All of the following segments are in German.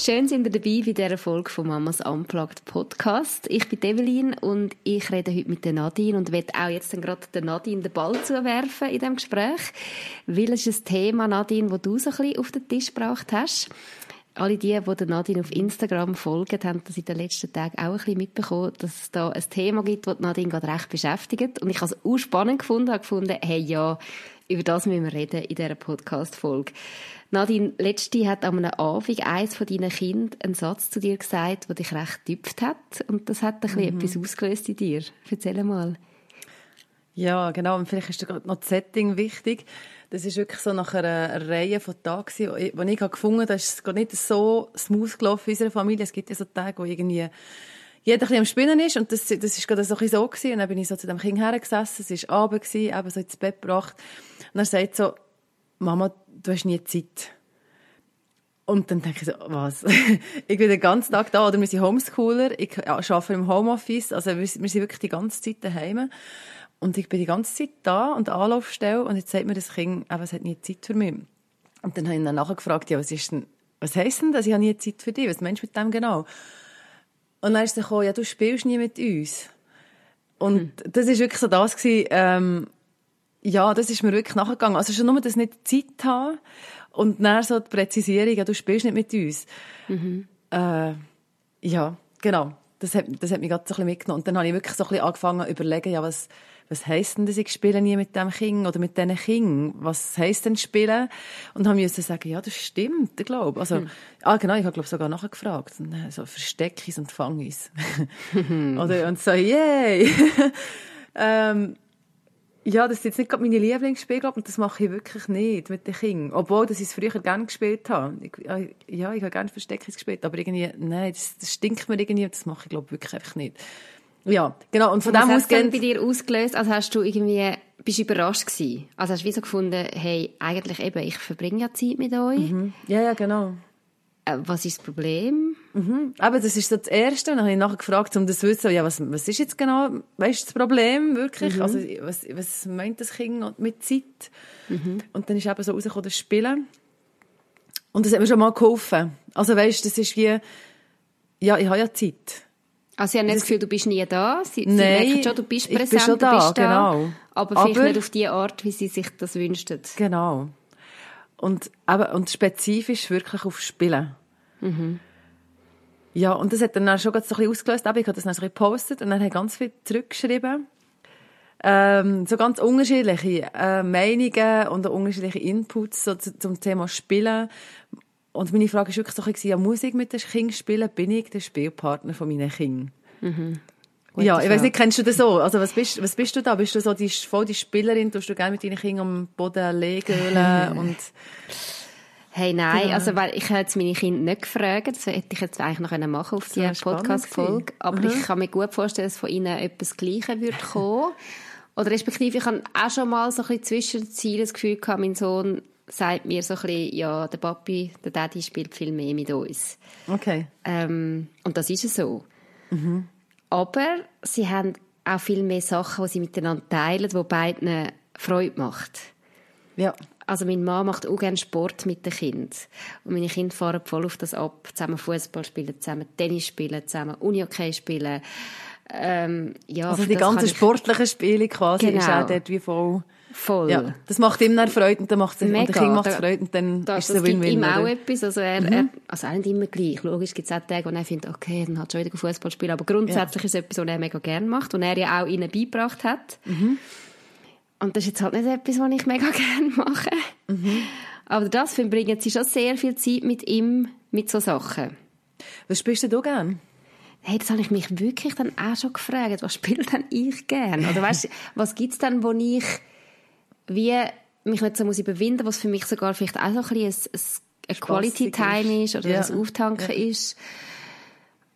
Schön sind ihr dabei bei dieser Folge von Mamas Unplugged Podcast. Ich bin Evelyn und ich rede heute mit Nadine und werde auch jetzt gerade Nadine den Ball zuwerfen in diesem Gespräch, weil es ist ein Thema, Nadine, das du so ein bisschen auf den Tisch gebracht hast. Alle die, die Nadine auf Instagram folgen, haben das in den letzten Tagen auch ein bisschen mitbekommen, dass es da ein Thema gibt, das Nadine gerade recht beschäftigt. Und ich habe es auch spannend gefunden, habe gefunden, hey, ja, über das müssen wir reden in dieser Podcast-Folge. Nadine, letzte hat an einem Abend eines von deinen Kindern einen Satz zu dir gesagt, der dich recht tüpft hat. Und das hat ein bisschen mhm. etwas ausgelöst in dir. Erzähl mal. Ja, genau. Und vielleicht ist da noch das Setting wichtig. Das ist wirklich so nach einer, Reihe von Tagen, wo ich, gefunden habe, das ist nicht so smooth gelaufen in unserer Familie. Es gibt ja so Tage, wo irgendwie jeder ein am Spinnen ist. Und das, das ist gerade so ein so gewesen. Und dann bin ich so zu dem Kind hergesessen. Es war Abend gewesen, eben so ins Bett gebracht. Und er sagt so, Mama, du hast nie Zeit. Und dann denke ich so, was? ich bin den ganzen Tag da, oder wir sind Homeschooler, ich arbeite im Homeoffice, also wir, wir sind wirklich die ganze Zeit daheim. Und ich bin die ganze Zeit da und Anlaufstelle und jetzt sagt mir das Kind, aber es hat nie Zeit für mich. Und dann habe ich ihn nachher gefragt, ja, was ist denn, was heisst denn das? Ich habe nie Zeit für dich. Was meinst du mit dem genau? Und dann ist er gekommen, ja, du spielst nie mit uns. Und hm. das ist wirklich so das gewesen, ähm, ja, das ist mir wirklich nachgegangen. Also schon nur, dass ich nicht Zeit habe und dann so die Präzisierung, ja, du spielst nicht mit uns. Mhm. Äh, ja, genau. Das hat, das hat mich gerade so ein bisschen mitgenommen. Und dann habe ich wirklich so ein bisschen angefangen zu überlegen, ja, was, was heisst denn das, ich spiele nie mit dem Kind oder mit diesen Kindern? Was heisst denn spielen? Und habe müssen sagen, ja, das stimmt, ich glaube. Also, mhm. ah, genau, ich habe, glaube sogar nachher gefragt. Und, äh, so, versteck es und fang es. oder, und so, yay! ähm, ja, das ist jetzt nicht gerade meine Lieblingsspiele, und das mache ich wirklich nicht mit den Kindern. Obwohl, dass ich es früher gerne gespielt habe. Ich, ja, ich habe gerne Versteckis gespielt, aber irgendwie, nein, das, das stinkt mir irgendwie, das mache ich, glaube wirklich einfach nicht. Ja, genau, und von und dem aus hat bei dir ausgelöst, als hast du irgendwie, bist du überrascht gewesen? Also hast du wie so gefunden, hey, eigentlich eben, ich verbringe ja Zeit mit euch. Mhm. Ja, ja, genau. Äh, was ist das Problem? Mhm. Aber das ist so das Erste. Und dann habe ich nachher gefragt, um das zu wissen, ja, was, was ist jetzt genau, weißt das Problem wirklich? Mhm. Also, was, was meint das Kind mit Zeit? Mhm. Und dann ist eben so rausgekommen, das Spielen. Und das hat mir schon mal geholfen. Also, weißt das ist wie, ja, ich habe ja Zeit. Also, sie haben nicht das Gefühl, du bist nie da. Sie, sie Nein, merken schon, du bist präsent, bin schon da, du bist da. Genau. Aber vielleicht aber, nicht auf die Art, wie sie sich das wünschten. Genau. Und, aber, und spezifisch wirklich auf Spielen. Mhm. Ja, und das hat dann auch schon so ein bisschen ausgelöst. Aber ich habe das dann so gepostet und dann habe ich ganz viel zurückgeschrieben. Ähm, so ganz unterschiedliche äh, Meinungen und unterschiedliche Inputs so zu, zum Thema Spielen. Und meine Frage war wirklich so, ja, muss ich mit den Kindern spielen? Bin ich der Spielpartner von meinen Kindern? Mhm. Ja, ich weiß nicht, kennst du das so? Also was bist, was bist du da? Bist du so die, voll die Spielerin? Tust du gerne mit deinen Kindern am Boden legen und... Hey, nein, genau. also weil ich habe jetzt meine Kinder nicht gefragt, das hätte ich jetzt eigentlich noch machen auf die Podcast-Folge, aber mhm. ich kann mir gut vorstellen, dass von ihnen etwas Gleiches würde kommen. Oder respektive, ich habe auch schon mal so ein bisschen zwischen den Zielen das Gefühl gehabt, mein Sohn sagt mir so ein bisschen, ja, der Papi, der Daddy spielt viel mehr mit uns. Okay. Ähm, und das ist so. Mhm. Aber sie haben auch viel mehr Sachen, die sie miteinander teilen, die beiden Freude macht. Ja. Also mein Mann macht auch gerne Sport mit den Kindern. Und meine Kinder fahren voll auf das ab. Zusammen Fußball spielen, zusammen Tennis spielen, zusammen Unihockey spielen. Ähm, ja, also die ganzen ich... sportlichen Spiele quasi genau. ist auch dort wie voll... Voll. Ja, das macht ihm dann Freude und dann macht es und der Kind macht Freude und dann da, ist es win win ihm auch etwas. Also er, mhm. er, also er nicht immer gleich. Logisch gibt es auch Tage, wo er findet, okay, dann hat schon wieder Fußball spielen. Aber grundsätzlich ja. ist es etwas, was er mega gerne macht und er ja auch ihnen beigebracht hat. Mhm. Und das ist jetzt halt nicht etwas, was ich mega gerne mache. Mhm. Aber das verbringen sie schon sehr viel Zeit mit ihm, mit so Sachen. Was spielst du gerne? Hey, das habe ich mich wirklich dann auch schon gefragt. Was spiele denn ich gerne? Oder weißt, was gibt es denn, wo ich wie mich nicht so muss überwinden, was für mich sogar vielleicht auch so ein bisschen ein, ein Quality Time ist oder ja. ein Auftanken ja. ist.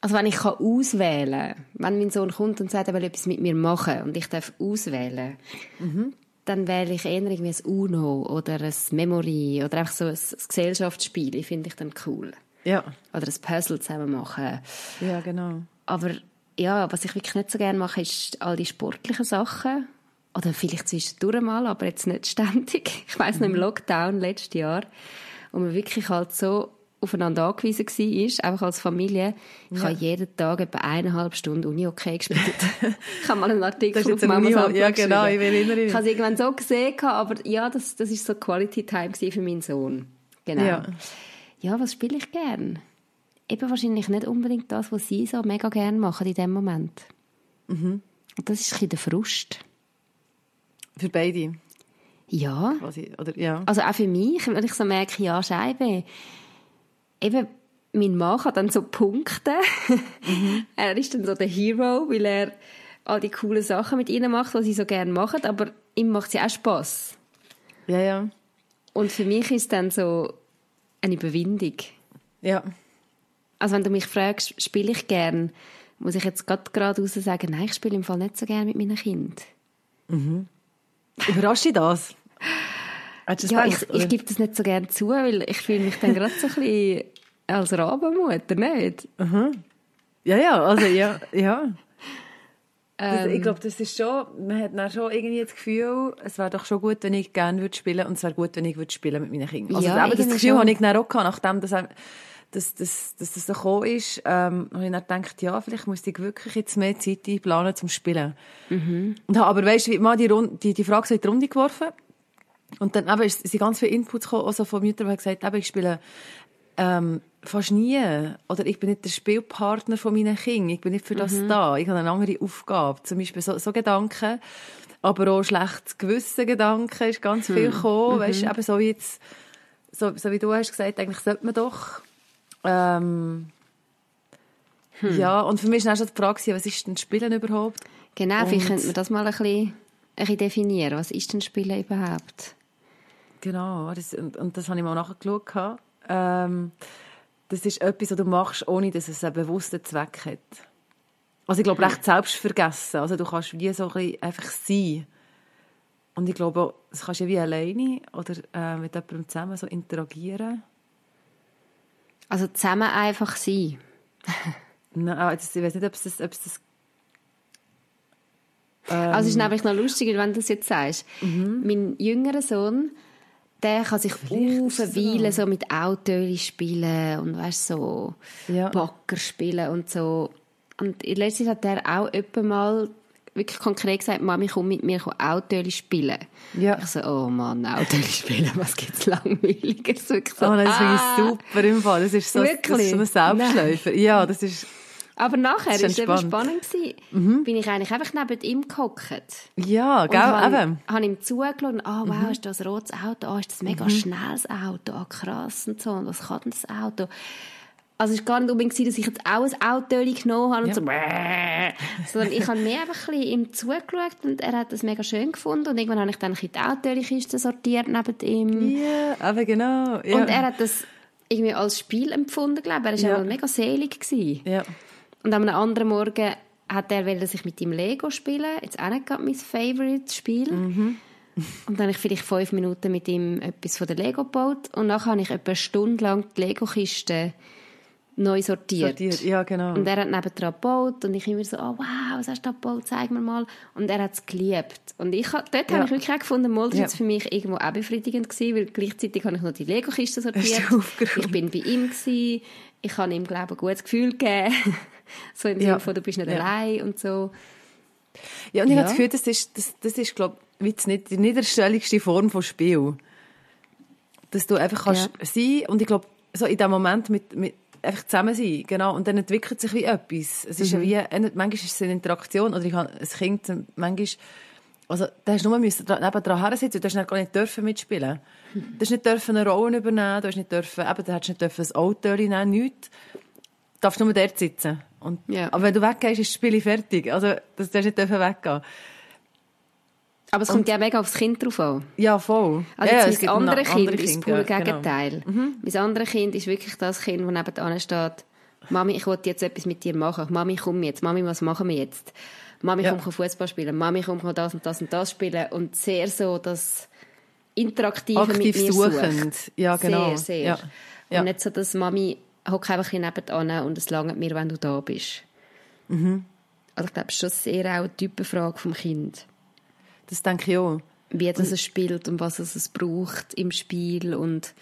Also wenn ich kann auswählen wenn mein Sohn kommt und sagt, er will etwas mit mir machen und ich darf auswählen, mhm. dann wähle ich eher irgendwie ein UNO oder ein Memory oder einfach so ein, Gesellschaftsspiel. Ich finde ich dann cool. Ja. Oder ein Puzzle zusammen machen. Ja, genau. Aber ja, was ich wirklich nicht so gerne mache, ist all die sportlichen Sachen. Oder vielleicht zwischendurch mal, aber jetzt nicht ständig. Ich weiss noch im mhm. Lockdown letztes Jahr, wo man wirklich halt so aufeinander angewiesen war, einfach als Familie. Ich ja. habe jeden Tag etwa eineinhalb Stunden Uni-Okay gespielt. ich habe mal einen Artikel auf Mamas Uni Ja, genau, ich erinnere mich. Ich habe es irgendwann so gesehen, aber ja, das, das ist so Quality Time für meinen Sohn. Genau. Ja, ja was spiele ich gern? Eben wahrscheinlich nicht unbedingt das, was sie so mega gern machen in dem Moment. Mhm. Und das ist ein bisschen der Frust. Für beide? Ja. Quasi, oder, ja. Also auch für mich, wenn ich so merke, ja, Scheibe, eben, mein Mann hat dann so Punkte. Mhm. er ist dann so der Hero, weil er all die coolen Sachen mit ihnen macht, was sie so gerne machen, aber ihm macht sie auch Spass. Ja, ja. Und für mich ist dann so eine Überwindung. Ja. Also wenn du mich fragst, spiele ich gern, muss ich jetzt gerade geradeaus sagen, nein, ich spiele im Fall nicht so gern mit meinen Kindern. Mhm. Überrascht dich das? ja, ich, ich gebe das nicht so gerne zu, weil ich fühle mich dann gerade so ein bisschen als Rabenmutter, nicht? Mhm. Ja, ja, also ja, ja. Das, ich ähm. glaube, das ist schon, man hat dann schon irgendwie das Gefühl, es wäre doch schon gut, wenn ich gerne würde spielen und es wäre gut, wenn ich würde spielen mit meinen Kindern. Also ja, das Gefühl schon. habe ich dann auch gehabt, nachdem das, dass, dass, dass das so gekommen ist, ähm, habe ich dann gedacht, ja, vielleicht muss ich wirklich jetzt mehr Zeit einplanen zum Spielen. Mhm. Und habe aber, weißt du, wie mal die, Runde, die, die Frage so in die Runde geworfen und dann eben, sind ganz viele Inputs gekommen, also von Müttern, die gesagt haben, ich spiele ähm, fast nie. Oder ich bin nicht der Spielpartner von meinen Kindern. Ich bin nicht für das mhm. da. Ich habe eine andere Aufgabe. Zum Beispiel so, so Gedanken. Aber auch schlecht gewisse Gedanken ist ganz viel mhm. gekommen. Mhm. Weißt, eben so wie jetzt, so, so wie du hast gesagt, eigentlich sollte man doch, ähm, hm. ja, und für mich war auch schon die Frage, was ist denn Spielen überhaupt? Genau, und, vielleicht könnte man das mal ein bisschen, ein bisschen definieren. Was ist denn Spielen überhaupt? Genau, das, und, und das habe ich mal nachgeschaut. Ähm, das ist etwas, was du machst, ohne dass es einen bewussten Zweck hat. Also ich glaube, recht selbst vergessen. Also du kannst wie so ein einfach sein. Und ich glaube, das kannst du wie alleine oder äh, mit jemandem zusammen so interagieren. Also zusammen einfach sein. Nein, ah, ich weiß nicht, ob es das, ob es das also ist ähm, nämlich noch lustiger, wenn du das jetzt sagst. Mhm. Mein jüngerer Sohn, der kann sich aufweilen, so mit Autos spielen und weißt, so ja. Backer spielen und so. Und Zeit hat der auch öppe mal wirklich konkret gesagt, Mami, komm mit mir Autos spielen. Ja. Ich so, oh Mann, Autos spielen, was gibt's langweiliges? Wirklich so, oh, das ist ah, super im Fall. Das ist so, wirklich? Das ist so ein Selbstläufer. Ja, das ist aber nachher war es eben spannend. Mhm. Bin ich eigentlich einfach neben ihm gehockt. Ja, gell, habe, eben. habe ihm zugelassen. Ah, oh, wow, mhm. ist das ein rotes Auto? Ah, oh, ist das ein mega mhm. schnelles Auto? Ah, krass und so. Und was kann das Auto? Also es war gar nicht unbedingt, dass ich jetzt auch ein Auto genommen habe und ja. so, sondern ich habe mehr einfach ein bisschen ihm zugeschaut und er hat das mega schön gefunden und irgendwann habe ich dann die Autokiste sortiert neben ihm. Ja, aber genau. Ja. Und er hat das irgendwie als Spiel empfunden, glaube ich. Er war ja. mega selig. Gewesen. Ja. Und am anderen Morgen hat er sich mit ihm Lego spielen. Jetzt auch nicht gerade mein Favorite-Spiel. Mhm. Und dann habe ich vielleicht fünf Minuten mit ihm etwas von der Lego gebaut. Und dann habe ich etwa eine Stunde lang die Lego-Kiste neu sortiert. sortiert. Ja, genau. Und er hat nebendran gebaut und ich immer so, oh wow, was hast du da gebaut, zeig mir mal. Und er hat es geliebt. Und ich, dort ja. habe ich wirklich auch gefunden, mal, das ja. für mich irgendwo auch befriedigend gewesen, weil gleichzeitig habe ich noch die Lego-Kiste sortiert. Ich bin bei ihm gewesen. Ich habe ihm, glaube ich, ein gutes Gefühl gegeben. so im Sinne von, du bist nicht ja. allein und so. Ja, und ich ja. habe das Gefühl, das ist, das, das ist glaube ich, nicht die niederschwelligste Form von Spiel. Dass du einfach kannst ja. sein und ich glaube, so in dem Moment mit, mit einfach zusammen sein, genau, und dann entwickelt sich wie etwas. Es ist mhm. ja wie, manchmal ist es eine Interaktion, oder ich habe ein Kind, manchmal, also, da hast du nur müssen nebendran her sitzen, du hast nicht gar nicht dürfen mitspielen. Du hast nicht dürfen eine Rolle übernehmen, du hast nicht dürfen, eben, du hast nicht dürfen ein Auto nehmen, nichts. Du darfst nur dort sitzen. Und, ja. Aber wenn du weggehst, ist das Spiel fertig. Also, das darfst nicht weggehen. Aber es kommt ja mega aufs Kind drauf an. Ja, voll. Also ja, mein anderes Kind andere ist das pure ja, genau. Gegenteil. Genau. Mhm. Mein anderes Kind ist wirklich das Kind, das nebenan steht Mami, ich wollte jetzt etwas mit dir machen. Mami, komm jetzt. Mami, was machen wir jetzt? Mami, Ja. komm, Fußball spielen. Mami, komm, komm das und das und das spielen. Und sehr so das Interaktive Aktiv mit mir suchend. sucht. Ja, genau. Sehr, sehr. Ja. Und Ja. nicht so, dass Mami hock einfach ein nebenan und es langt mir, wenn du da bist. Mhm. Also ich glaube, es ist schon sehr auch eine Typenfrage vom Kind. Das denke ich auch. Wie das es spielt und was es braucht im Spiel und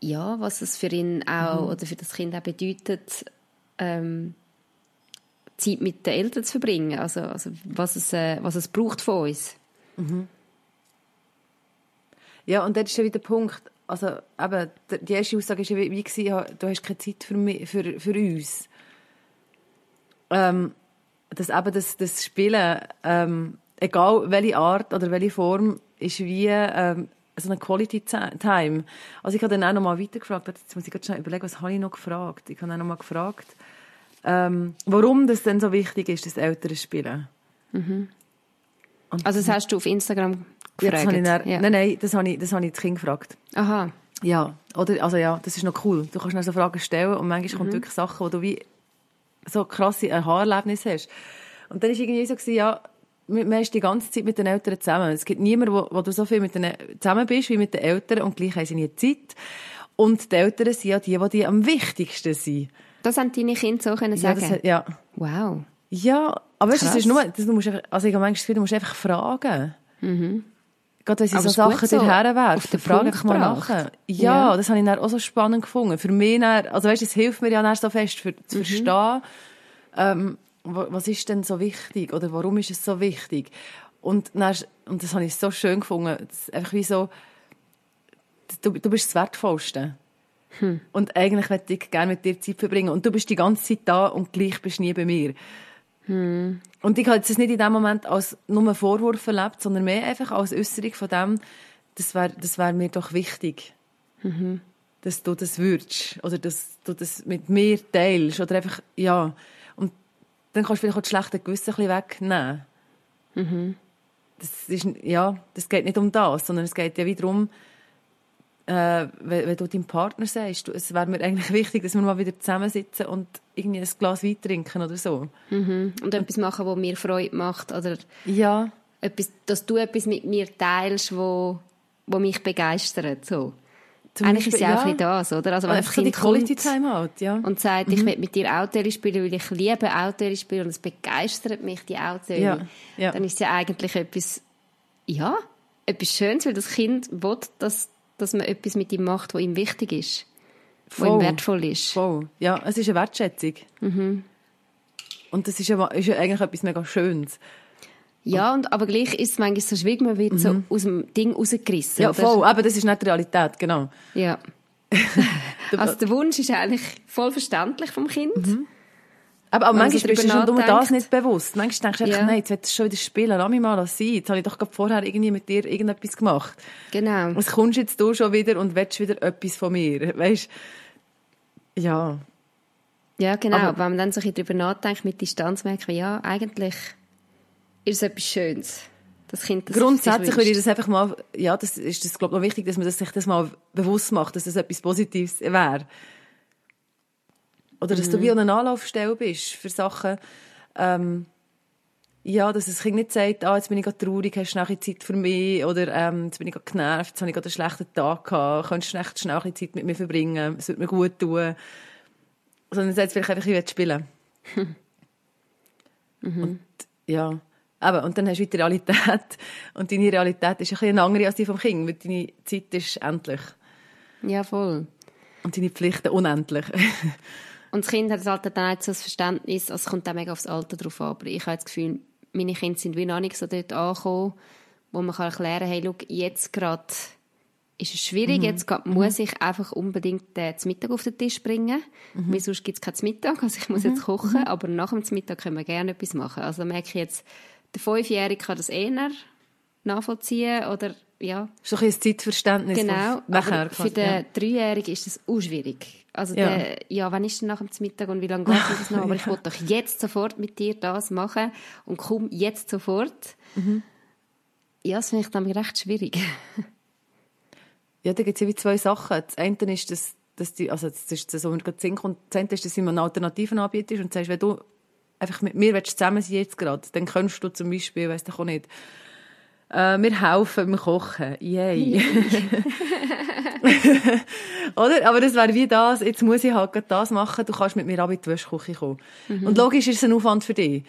ja, was es für ihn auch Mhm. oder für das Kind auch bedeutet, ähm, Zeit mit den Eltern zu verbringen. Also, also was, es, äh, was es braucht von uns. Ja, und das ist ja wieder der Punkt. Also, eben, die erste Aussage war wie, gewesen, du hast keine Zeit für, mich, für, für uns. Ähm, das, eben das, das Spielen, ähm, egal welche Art oder welche Form, ist wie ähm, so eine Quality Time. Also ich habe dann auch noch mal weitergefragt, jetzt muss ich gerade schnell überlegen, was habe ich noch gefragt? Ich habe auch noch mal gefragt, ähm, warum das denn so wichtig ist, das Eltern spielen. Also das hast du auf Instagram Ja, gefragt? ich dann, ja. Nein, nein, das habe ich, das habe ich das Kind gefragt. Aha. Ja, oder, also ja, das ist noch cool. Du kannst dann so Fragen stellen und manchmal kommt wirklich Sachen, wo du wie so krasse Aha-Erlebnisse hast. Und dann war irgendwie so, gewesen, ja, man ist die ganze Zeit mit den Eltern zusammen. Es gibt niemanden, wo, wo du so viel mit den, zusammen bist wie mit den Eltern und gleich haben sie nie Zeit. Und die Eltern sind ja die, die, die am wichtigsten sind. Das haben deine Kinder so können Ja, sagen? das, hat- ja. wow. ja aber weißt, du, das Krass. ist nur, das, du musst, einfach- also ich habe manchmal das Gefühl, du musst einfach fragen. Gerade wenn sie Aber so es Sachen so herwerfen, den frag Punkt einfach mal gebracht. nach. Ja, Ja. das habe ich dann auch so spannend gefunden. Für mich dann, also weißt, es hilft mir ja dann so fest, für, zu Mhm. verstehen, ähm, was ist denn so wichtig oder warum ist es so wichtig. Und, dann, und das habe ich so schön gefunden, einfach wie so, du, du bist das Wertvollste. Hm. Und eigentlich möchte ich gerne mit dir Zeit verbringen. Und du bist die ganze Zeit da und gleich bist du nie bei mir. Hm. Und ich habe das nicht in dem Moment als nur einen Vorwurf erlebt, sondern mehr einfach als Äußerung von dem, das wäre das wär mir doch wichtig. Mhm. Dass du das würdest. Oder dass du das mit mir teilst. Oder einfach, ja. Dann kannst du vielleicht auch das schlechte Gewissen ein bisschen wegnehmen. Mhm. Das ist, ja, das geht nicht um das, sondern es geht ja wieder darum, äh, wenn, wenn du deinem Partner sagst, du, es wäre mir eigentlich wichtig, dass wir mal wieder zusammensitzen und irgendwie ein Glas Wein trinken oder so. Mhm. Und etwas machen, was mir Freude macht oder Ja, etwas, dass du etwas mit mir teilst, wo, wo mich begeistert. So. Zum Eigentlich ist es Beispiel, ja auch ein das, oder? Also wenn einfach ein so die Kind Quality Time ja. und sagt, Mhm. ich will mit dir Auto spielen, weil ich liebe Auto spielen und es begeistert mich, die Auto, Ja, ja. dann ist es ja eigentlich etwas, ja, etwas Schönes, weil das Kind will, dass, dass man etwas mit ihm macht, was ihm wichtig ist, was ihm Voll. wertvoll ist. Voll. Ja, es ist eine Wertschätzung. Mhm. Und das ist ja, ist ja eigentlich etwas mega Schönes. Ja, und, aber gleich ist es manchmal so schwierig, man wird so aus dem Ding rausgerissen. Mhm. Ja, voll. Aber das ist nicht die Realität, genau. Ja. also der Wunsch ist eigentlich voll verständlich vom Kind. Aber, aber man manchmal bist du schon nur das nicht bewusst. Manchmal denkst du einfach, Ja. nein, jetzt willst du schon wieder spielen, lass mich mal sein. Jetzt habe ich doch gerade vorher irgendwie mit dir irgendetwas gemacht. Genau. Was kommst jetzt du schon wieder und willst wieder etwas von mir? Weißt Ja. Ja, genau. Aber- Wenn man dann so ein bisschen drüber nachdenkt, mit Distanz merkt man, ja, eigentlich ist es etwas Schönes. Das Kind das Grundsätzlich würde ich das einfach mal, ja, das ist das, glaube ich, noch wichtig, dass man das, sich das mal bewusst macht, dass das etwas Positives wäre. Oder dass Mhm. du wie an einer Anlaufstelle bist für Sachen, ähm, ja, dass das Kind nicht sagt, ah, jetzt bin ich gerade traurig, hast du bisschen Zeit für mich, oder ähm, jetzt bin ich gerade genervt, jetzt habe ich gerade einen schlechten Tag gehabt, könntest du echt schnell ein Zeit mit mir verbringen, es würde mir gut tun. Sondern sagt vielleicht einfach, ich will spielen. Und ja, eben, und dann hast du wieder die Realität. Und deine Realität ist ein bisschen andere als die vom Kind, weil deine Zeit ist endlich. Ja, voll. Und deine Pflichten unendlich. Und das Kind hat halt dann auch so das Verständnis, also es kommt auch mega aufs Alter drauf an, aber ich habe das Gefühl, meine Kinder sind wie noch nicht so dort angekommen, wo man kann erklären kann, hey, schau, jetzt gerade ist es schwierig, jetzt gerade muss ich einfach unbedingt äh, zum Mittag auf den Tisch bringen, weil sonst gibt es kein Mittag, also ich muss jetzt kochen, aber nach dem Mittag können wir gerne etwas machen. Also merke ich jetzt, der Fünfjährige kann das eher nachvollziehen oder ja, so ein bisschen das Zeitverständnis. Genau, nachher für den ja. Dreijährigen ist das auch schwierig. Also Ja. der, ja, wann ist denn nach dem Mittag und wie lange geht das noch? Aber ich will doch jetzt sofort mit dir das machen und komm jetzt sofort. Mhm. Ja, das finde ich dann recht schwierig. Ja, da gibt es ja wie zwei Sachen. Das eine ist, dass, dass die, also das ist so, wenn Sinn kommt, ist, dass du eine Alternativen anbietest und sagst, wenn du einfach mit mir willst zusammen sein jetzt gerade, dann kannst du zum Beispiel, weiss ich auch nicht, äh, wir helfen beim Kochen. Yay. Oder? Aber das wäre wie das, jetzt muss ich halt das machen, du kannst mit mir ab in die Wäschküche kommen. Mhm. Und logisch ist es ein Aufwand für dich.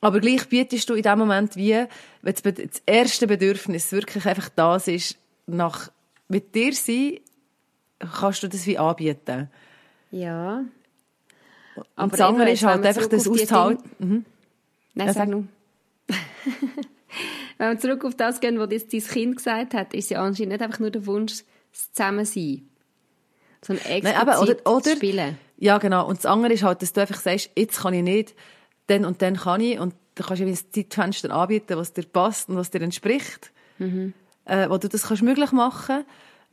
Aber gleich bietest du in dem Moment wie, wenn das erste Bedürfnis wirklich einfach das ist, nach mit dir sein, kannst du das wie anbieten. Ja. Aber das andere ist halt einfach das Aushalten. Mhm. Nein, ja, sag nur. wenn wir zurück auf das gehen, was dein Kind gesagt hat, ist ja anscheinend nicht einfach nur der Wunsch, das Zusammensein, sondern explizit Nein, aber, oder, oder, spielen. Ja, genau. Und das andere ist halt, dass du einfach sagst, jetzt kann ich nicht, dann und dann kann ich. Und du kannst ein Zeitfenster anbieten, was dir passt und was dir entspricht. Mhm. Äh, wo du das kannst möglich machen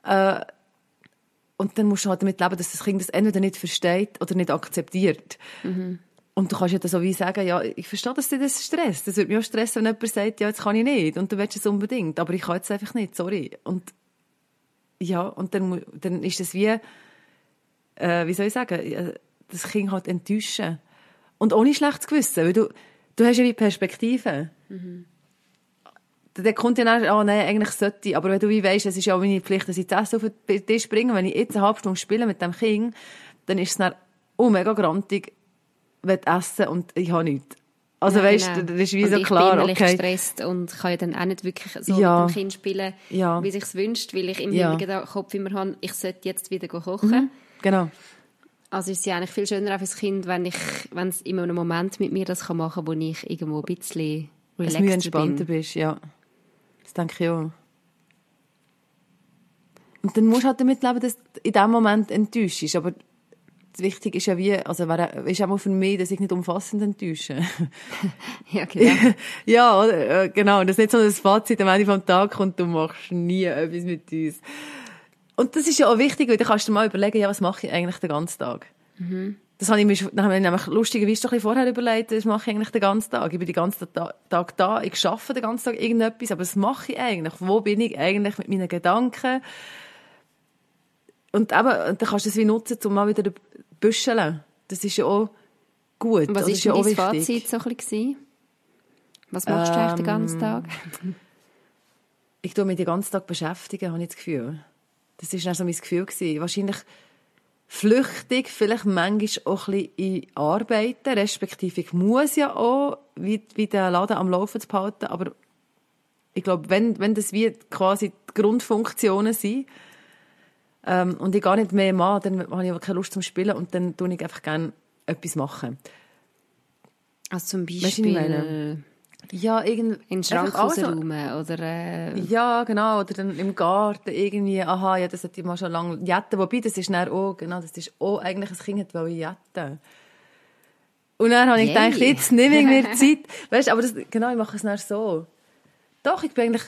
äh, Und dann musst du halt damit leben, dass das Kind das entweder nicht versteht oder nicht akzeptiert. Mhm. Und du kannst ja dann so wie sagen, ja, ich verstehe, dass dir das stresst. Das würde mich auch stressen, wenn jemand sagt, ja, jetzt kann ich nicht. Und du willst es unbedingt. Aber ich kann jetzt einfach nicht, sorry. Und, ja, und dann, dann ist das wie, äh, wie soll ich sagen, das Kind halt enttäuschen. Und ohne schlechtes Gewissen, weil du, du hast ja wie Perspektive. Mhm. Dann kommt dann auch, oh nein, eigentlich sollte ich. Aber wenn du wie weisst, es ist ja auch meine Pflicht, dass ich das auf den Tisch bringe, wenn ich jetzt eine halbe Stunde spiele mit dem Kind, dann ist es dann oh, mega grantig, will essen und ich habe nichts. Also ja, weißt, genau. das ist wie und so klar, ich bin okay. gestresst und kann ja dann auch nicht wirklich so ja. mit dem Kind spielen, ja. wie sich wünscht, weil ich im ja. Kopf immer habe, ich sollte jetzt wieder kochen. Mhm. Genau. Also ist es ja eigentlich viel schöner für das Kind, wenn ich, wenn es in einem Moment mit mir das machen kann, wo ich irgendwo ein bisschen relaxter bin. entspannter bist, ja. Das denke ich auch. Und dann musst du halt damit leben, dass du in dem Moment enttäuscht bist. Aber wichtig ist ja wie, also wäre, ist auch für mich, dass ich nicht umfassend enttäusche. ja, genau. ja, oder? Genau. Das ist nicht so ein Fazit am Ende vom Tag und du machst nie etwas mit uns. Und das ist ja auch wichtig, weil du kannst dir mal überlegen, ja, was mache ich eigentlich den ganzen Tag? Mhm. Das habe ich mir, dann habe ich nämlich lustigerweise doch ein vorher überlegt, was mache ich eigentlich den ganzen Tag? Ich bin den ganzen Tag da, ich arbeite den ganzen Tag irgendetwas, aber was mache ich eigentlich? Wo bin ich eigentlich mit meinen Gedanken? Und eben, dann kannst du es wie nutzen, um mal wieder büscheln. Das ist ja auch gut. Was ist, ja dein Fazit so ein bisschen? Was machst ähm, du eigentlich den ganzen Tag? ich tue mich den ganzen Tag beschäftigen, habe ich das Gefühl. Das war so mein Gefühl. Gewesen. Wahrscheinlich flüchtig, vielleicht manchmal auch ein bisschen in Arbeiten, respektive ich muss ja auch, wie, wie den Laden am Laufen zu behalten, aber ich glaube, wenn, wenn das wie quasi die Grundfunktionen sind, ähm, und ich gar nicht mehr mache, dann habe ich aber keine Lust zum Spielen und dann tue ich einfach gerne etwas machen. Also zum Beispiel... Ja, irgendwie. In den Schrank rausräumen oder... Äh... Ja, genau. Oder dann im Garten irgendwie, aha, ja, das hat mal schon lange jetten. Wobei, das ist dann auch, genau, das ist auch eigentlich ein Kind, ich jetten. Und dann habe ich Yay. gedacht, jetzt nehme ich mir Zeit. Weißt, aber das, genau, ich mache es dann so. Doch, ich bin eigentlich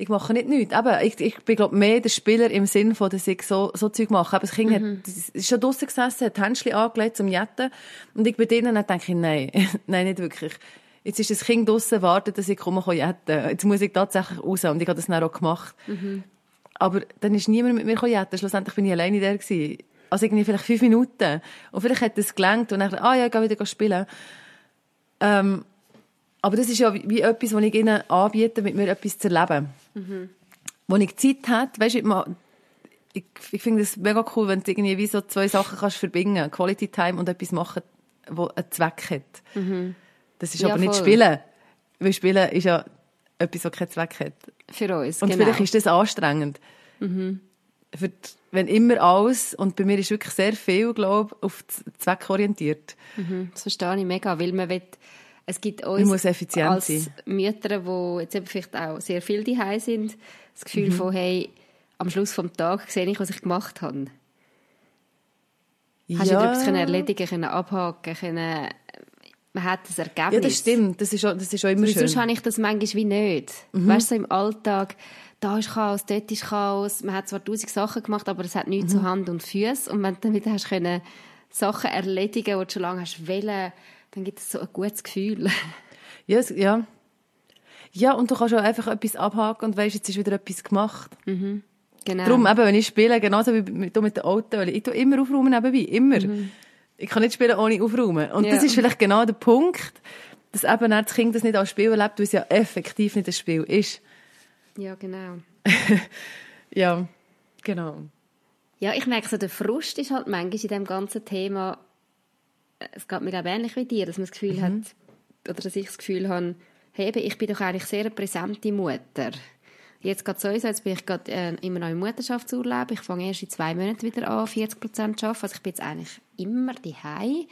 ich mache nicht nichts. Eben, ich, ich bin, glaube mehr der Spieler im Sinn von, dass ich so, so Zeug mache. Aber das Kind mhm. hat, ist schon draussen gesessen, hat Händchen angelegt zum Jetten. Und ich bei denen dann denke ich, nein, nein, nicht wirklich. Jetzt ist das Kind draussen, wartet, dass ich komme, kann jetten. Jetzt muss ich tatsächlich raus. Und ich habe das dann auch gemacht. Mhm. Aber dann ist niemand mit mir jetten. Schlussendlich bin ich alleine da gewesen. Also irgendwie vielleicht fünf Minuten. Und vielleicht hat es gelangt und dann, ah ja, ich gehe wieder spielen. Ähm, aber das ist ja wie etwas, was ich ihnen anbiete, mit mir etwas zu erleben. Mhm. Wo ich Zeit habe, weißt du, ich, ich finde es mega cool, wenn du irgendwie wie so zwei Sachen kannst verbinden, Quality Time und etwas machen, wo einen Zweck hat. Mhm. Das ist ja, aber nicht voll. Spielen. Weil Spielen ist ja etwas, das keinen Zweck hat. Für uns, Und genau. vielleicht ist das anstrengend. Mhm. Für, wenn immer alles, und bei mir ist wirklich sehr viel, glaube ich, auf Zweck orientiert. Mhm. Das verstehe ich mega, weil man will es gibt uns als sein. Mütter, die jetzt eben vielleicht auch sehr viel daheim sind, das Gefühl mhm. von, hey, am Schluss des Tages sehe ich, was ich gemacht habe. Ja. Hast du etwas können erledigen können, abhaken können, man hat das Ergebnis. Ja, das stimmt, das ist auch, das ist auch immer schön. Sonst habe ich das manchmal wie nicht. Mhm. Weißt du, so im Alltag, da ist Chaos, dort ist Chaos, man hat zwar tausend Sachen gemacht, aber es hat nichts mhm. zu Hand und Füße und wenn du wieder hast können, Sachen erledigen, die du schon lange hast wollen, dann gibt es so ein gutes Gefühl. Ja, ja. Ja, und du kannst auch einfach etwas abhaken und weißt, jetzt ist wieder etwas gemacht. Mhm. Genau. Darum, eben, wenn ich spiele, genauso wie mit, mit den Autos, ich tue immer aufräumen nebenbei, immer. Ich kann nicht spielen ohne aufräumen. Und Mhm. Ja. das ist vielleicht genau der Punkt, dass eben das Kind das nicht als Spiel erlebt, weil es ja effektiv nicht ein Spiel ist. Ja, genau. Ja, genau. Ja, ich merke so, der Frust ist halt manchmal in dem ganzen Thema, äh, es geht mir glaube ich ähnlich wie dir, dass man das Gefühl hat, oder dass ich das Gefühl habe, hey, ich bin doch eigentlich sehr eine präsente Mutter. Jetzt geht so, jetzt bin ich gerade äh, immer noch im Mutterschaftsurlaub. Ich fange erst in zwei Monaten wieder an, 40 Prozent zu arbeiten. Also ich bin jetzt eigentlich immer daheim.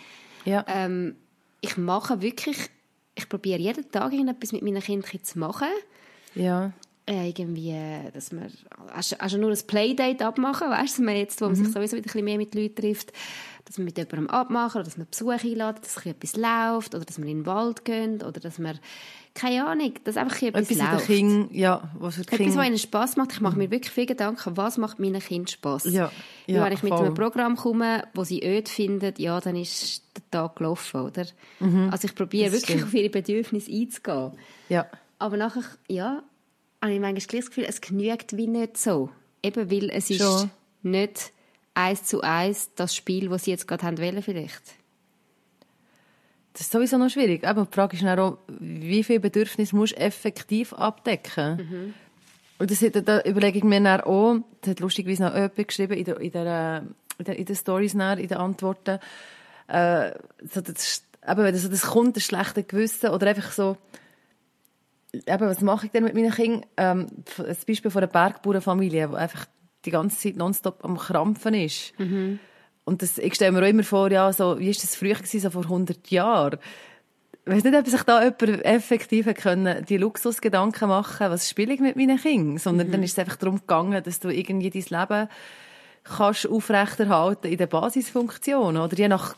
Ja. Ähm, ich mache wirklich, ich probiere jeden Tag irgendetwas mit meinen Kindern zu machen. ja. Irgendwie, dass wir also, also nur ein Playdate abmachen, weißt du, man jetzt, wo man sich sowieso wieder ein bisschen mehr mit Leuten trifft, dass wir mit jemandem abmachen, oder dass wir Besuch einladen, dass ein bisschen etwas läuft, oder dass wir in den Wald gehen, oder dass wir, keine Ahnung, dass einfach Etwas etwas läuft. Kindern, ja, was für die Etwas, was Kinder... ihnen Spass macht. Ich mache mir wirklich viel Gedanken, was macht meinen Kindern Spass. Ja, Weil ja, wenn ich mit voll. einem Programm komme, wo sie öd finden, ja, dann ist der Tag gelaufen, oder? Also ich probiere Mhm. Wirklich stimmt. auf ihre Bedürfnisse einzugehen. Ja, Aber nachher, ja, habe ich manchmal das Gefühl, es genügt wie nicht so. Eben, weil es ist Schon. nicht eins zu eins das Spiel, das sie jetzt gerade haben wollen vielleicht. das ist sowieso noch schwierig. Eben, die Frage ist dann auch, wie viele Bedürfnisse musst du effektiv abdecken? Und das, hat- da überlege ich mir dann auch, das hat lustigerweise noch jemand geschrieben in, der, in, der, in, der, in Stories, dann, in den Antworten, äh, so das, eben, wenn so das kommt, das schlechte Gewissen, oder einfach so, eben, was mache ich denn mit meinen Kindern? Ähm, ein Beispiel von einer Bergbauernfamilie, die einfach die ganze Zeit nonstop am Krampfen ist. Und das, ich stelle mir auch immer vor, ja, so, wie ist das früher gewesen, so vor 100 Jahren? Ich weiss nicht, ob sich da jemand effektiv können, die Luxusgedanken machen was spiele ich mit meinen Kindern, sondern dann ist es einfach darum gegangen, dass du irgendwie dein Leben kannst aufrechterhalten in den Basisfunktionen, oder je nach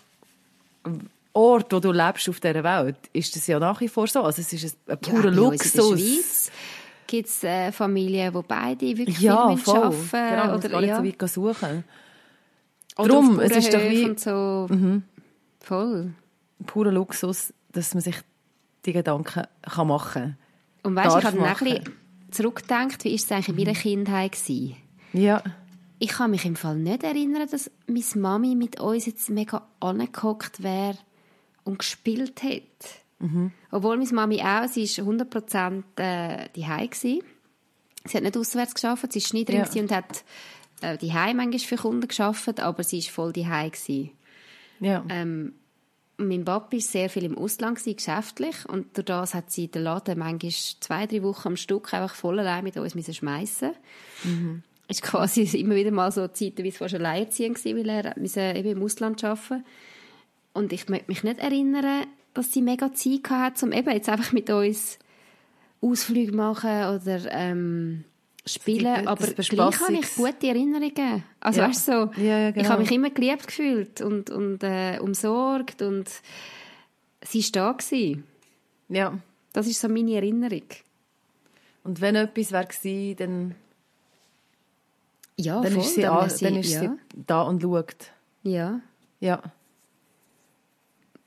Ort, wo du lebst auf dieser Welt, ist das ja nach wie vor so. Also es ist ein, ein purer uns Luxus. Gibt es äh, Familien, wo beide wirklich ja, viel arbeiten Genau, oder, gar nicht ja. so weit suchen. Oder Drum, es ist doch wie- Mhm. So. Voll. purer Luxus, dass man sich die Gedanken kann machen kann. Und weißt ich habe auch ein bisschen zurückgedacht, wie war es eigentlich in meiner Kindheit gewesen? Ja, Ich kann mich im Fall nicht erinnern, dass meine Mami mit uns jetzt mega angehockt wäre und gespielt hat. Obwohl meine Mami auch, sie war 100% äh, daheim gsi. Sie hat nicht auswärts geschafft, sie war drin Ja. und hat äh, daheim manchmal für Kunden geschafft, aber sie war voll daheim gsi. ja. Ähm, mein Papa war sehr viel im Ausland, gewesen, geschäftlich. Und durch das hat sie den Laden manchmal zwei, drei Wochen am Stück einfach voll allein mit uns müssen schmeissen Es war quasi immer wieder mal so Zeiten, wie es fast alleinerziehend war, weil er eben im Ausland arbeiten Und ich möchte mich nicht erinnern, dass sie mega Zeit hatte, um eben jetzt einfach mit uns Ausflüge machen oder ähm, spielen. Aber gleich Bespaßungs- habe ich gute Erinnerungen. Also Ja. weißt du, so, Ja, ja, ich genau. habe mich immer geliebt gefühlt und, und äh, umsorgt und sie war da. Gewesen. ja. Das ist so meine Erinnerung. Und wenn etwas gewesen, dann, Ja, dann voll, ist, sie, dann an, sie, dann ist sie da und schaut. ja. Ja.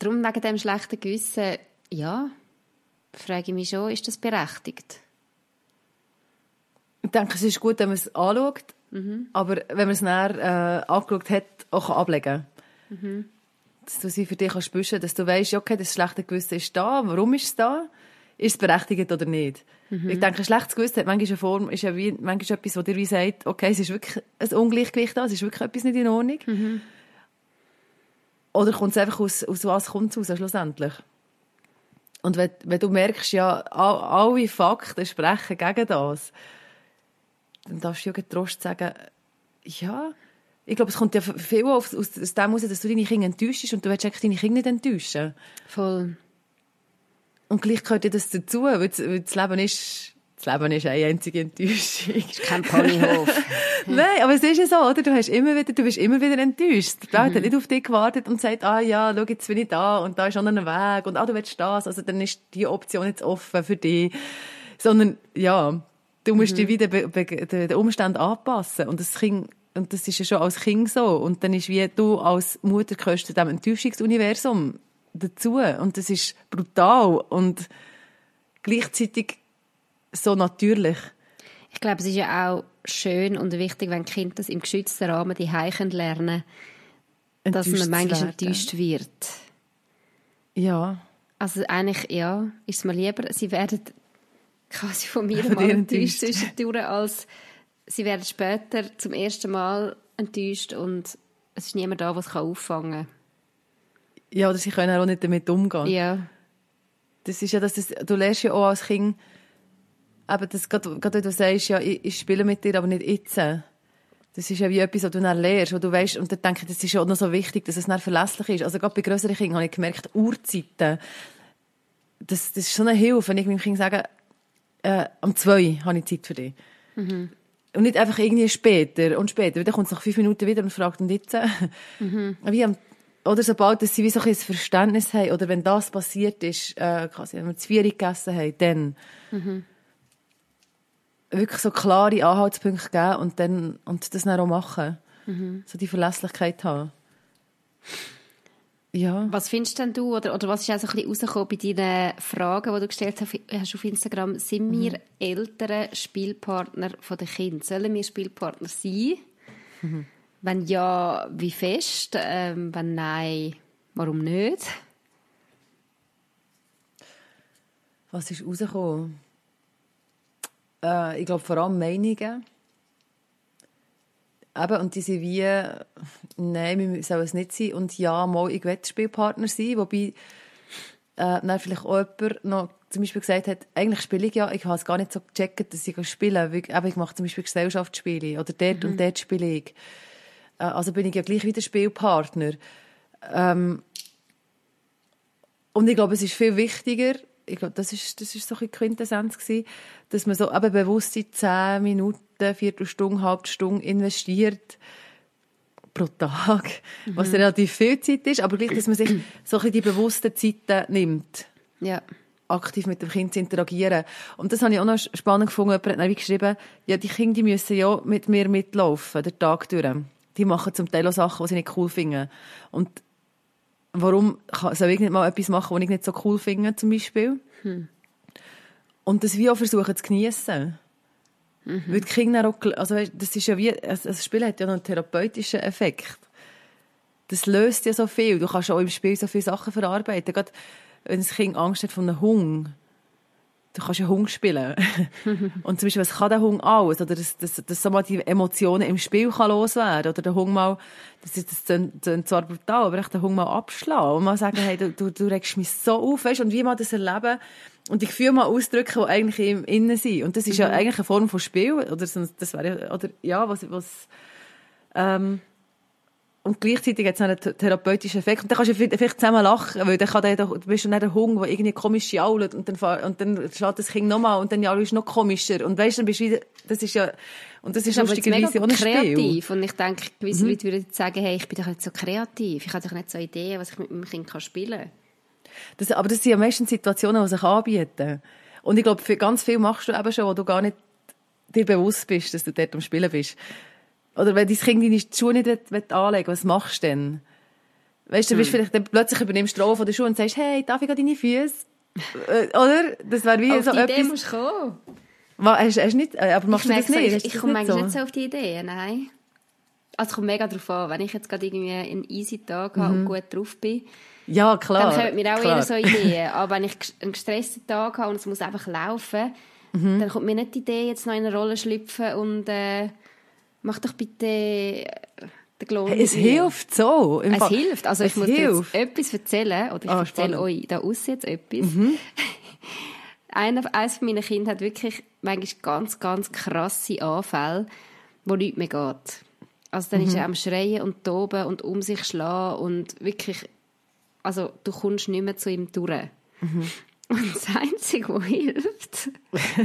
Darum wegen dem schlechten Gewissen, ja, frage ich mich schon, ist das berechtigt? Ich denke, es ist gut, wenn man es anschaut, aber wenn man es näher äh, angeschaut hat, auch kann ablegen Dass du sie für dich kannst büschen, dass du weißt, okay, das schlechte Gewissen ist da, warum ist es da? Ist es berechtigt oder nicht? Ich denke, ein schlechtes Gewissen hat manchmal eine Form, ist ja wie, manchmal etwas, wo dir wie sagt, okay, es ist wirklich ein Ungleichgewicht da, es ist wirklich etwas nicht in Ordnung. Oder kommt es einfach aus, aus was kommt es raus, schlussendlich? Und wenn, wenn du merkst, ja, all- alle Fakten sprechen gegen das, dann darfst du ja getrost sagen, ja, ich glaube, es kommt ja viel aus, aus, aus dem heraus, dass du deine Kinder enttäuschst und du willst eigentlich deine Kinder nicht enttäuschen. Voll. Und gleich gehört ja das dazu, weil das Leben ist, das Leben ist eine einzige Enttäuschung. Kein Ponyhof. Nein, aber es ist ja so, oder? Du, hast immer wieder, du bist immer wieder enttäuscht. Die Welt Mhm. hat nicht auf dich gewartet und sagt, ah ja, schau, jetzt bin ich da und da ist schon ein Weg und ah, du willst das. Also dann ist die Option jetzt offen für dich. Sondern, ja, du musst Mhm. dich wieder den Umständen anpassen. Und das Kind, und das ist ja schon als Kind so. Und dann ist wie du als Mutter gehörst zu diesem Enttäuschungsuniversum dazu. Und das ist brutal und gleichzeitig so natürlich. Ich glaube, es ist ja auch schön und wichtig, wenn Kinder das im geschützten Rahmen die lernen können, dass man manchmal enttäuscht wird. Ja. Also eigentlich, ja, ist es mir lieber, sie werden quasi von mir mal enttäuscht zwischendurch, als sie werden später zum ersten Mal enttäuscht und es ist niemand da, der es auffangen kann. Ja, oder sie können auch nicht damit umgehen. Ja. Das ist ja, dass das, du lernst ja auch als Kind, eben das, gerade, gerade wenn du sagst, ja, ich, ich spiele mit dir, aber nicht jetzt. Das ist ja wie etwas, was du dann lernst, wo du weißt, und dann denke ich, das ist ja auch noch so wichtig, dass es dann verlässlich ist. Also gerade bei größeren Kindern habe ich gemerkt, Uhrzeiten, das, das ist so eine Hilfe, wenn ich meinem Kind sage, äh, um zwei habe ich Zeit für dich. Mhm. Und nicht einfach irgendwie später und später, weil dann kommt es nach fünf Minuten wieder und fragt, und jetzt? Mhm. Wie am oder sobald dass sie wie so ein Verständnis haben, oder wenn das passiert ist, äh, quasi, wenn wir zu gegessen haben, dann mhm. Wirklich so klare Anhaltspunkte geben und, dann, und das dann auch machen. Mhm. So die Verlässlichkeit haben. Ja. Was findest denn du, oder, oder was ist auch so ein bisschen rausgekommen bei deinen Fragen, die du gestellt hast auf Instagram? Sind mhm. wir ältere Spielpartner der Kinder? Sollen wir Spielpartner sein? Mhm. Wenn ja, wie fest? Ähm, wenn nein, warum nicht? Was ist rausgekommen? Äh, ich glaube vor allem Meinungen. Eben, und die sind wie, nein, wir sollen es nicht sein. Und ja, mal, ich will Spielpartner sein. Wobei äh, dann vielleicht auch jemand noch zum Beispiel gesagt hat, eigentlich spiele ich ja, ich habe es gar nicht so gecheckt, dass ich spiele. Ich, ich mache zum Beispiel Gesellschaftsspiele oder dort mhm. und dort spiele ich. Äh, also bin ich ja gleich wieder Spielpartner. Ähm, und ich glaube, es ist viel wichtiger, ich glaube, das ist, das ist so ein Quintessenz gewesen, dass man so eben bewusst in zehn Minuten, Viertelstunde, halbe Stunde investiert pro Tag, mhm. was relativ viel Zeit ist, aber gleich, dass man sich so ein die bewussten Zeiten nimmt. Ja. aktiv mit dem Kind zu interagieren. Und das habe ich auch noch spannend gefunden. Jemand hat geschrieben, ja, die Kinder die müssen ja mit mir mitlaufen, den Tag durch die machen zum Teil auch Sachen, die sie nicht cool finden. Und warum soll ich nicht mal etwas machen, was ich nicht so cool finde, zum Beispiel? Hm. Und das wie auch versuchen zu geniessen. Mhm. Weil die Kinder auch, also das ist ja wie, das Spiel hat ja noch einen therapeutischen Effekt. Das löst ja so viel. Du kannst auch im Spiel so viele Sachen verarbeiten. Gerade wenn das Kind Angst hat von einem Hunger du kannst ja Hung spielen. und zum Beispiel, was kann der Hung alles? Oder dass, dass, dass so mal die Emotionen im Spiel kann loswerden Oder der Hung mal, das ist, das klingt zwar brutal, aber echt den Hung mal abschlagen. Und mal sagen, hey, du, du, du regst mich so auf, weißt? Und wie mal das erleben und die Gefühle mal ausdrücken, die eigentlich im Innen sind. Und das ist mhm. ja eigentlich eine Form von Spiel. Oder, das wäre, oder, ja, was, was, ähm, und gleichzeitig hat es einen therapeutischen Effekt. Und dann kannst du vielleicht zusammen lachen, weil dann kann der, du bist dann der Hund, der irgendwie komisch jault und dann, und dann schaut das Kind nochmal und dann jault noch komischer. Und weißt, dann bist du wieder, das ist ja, und das ist lustigerweise auch ein kreativ. Spiel. Und ich denke, gewisse mhm. Leute würden sagen, hey, ich bin doch nicht so kreativ. Ich habe doch nicht so Ideen, was ich mit meinem Kind kann spielen kann. Das, aber das sind ja meistens Situationen, die sich anbieten. Und ich glaube, für ganz viel machst du eben schon, wo du gar nicht dir bewusst bist, dass du dort am Spielen bist. Oder wenn dein Kind deine Schuhe nicht anlegen will, was machst du denn? Weißt du, du bist hm. vielleicht dann plötzlich übernimmst du von der Schuhe und sagst, hey, darf ich deine Füße? Äh, oder? Das wäre wie auf so die etwas... Idee musst du kommen. Hast, hast nicht, äh, aber machst ich du das nicht? Ich, ich komme eigentlich so? nicht so auf die Idee, nein. Also es kommt mega drauf an. Wenn ich jetzt gerade irgendwie einen easy Tag habe und mhm. gut drauf bin, ja, klar, dann kommen mir auch klar. eher so Ideen. Aber wenn ich einen gestressten Tag habe und es muss einfach laufen, mhm. dann kommt mir nicht die Idee, jetzt noch in eine Rolle schlüpfen und... Äh, mach doch bitte äh, den Glow. Hey, es hilft so. es hilft. Also es ich muss hilft. jetzt etwas erzählen, oder ich ah, erzähle euch da aus jetzt etwas. Mhm. Einer, eines von meinen Kindern hat wirklich manchmal ganz, ganz krasse Anfälle, wo nichts mehr geht. Also dann mhm. ist er am Schreien und Toben und um sich schlagen und wirklich, also du kommst nicht mehr zu ihm durch. Mhm. Und das Einzige, was hilft,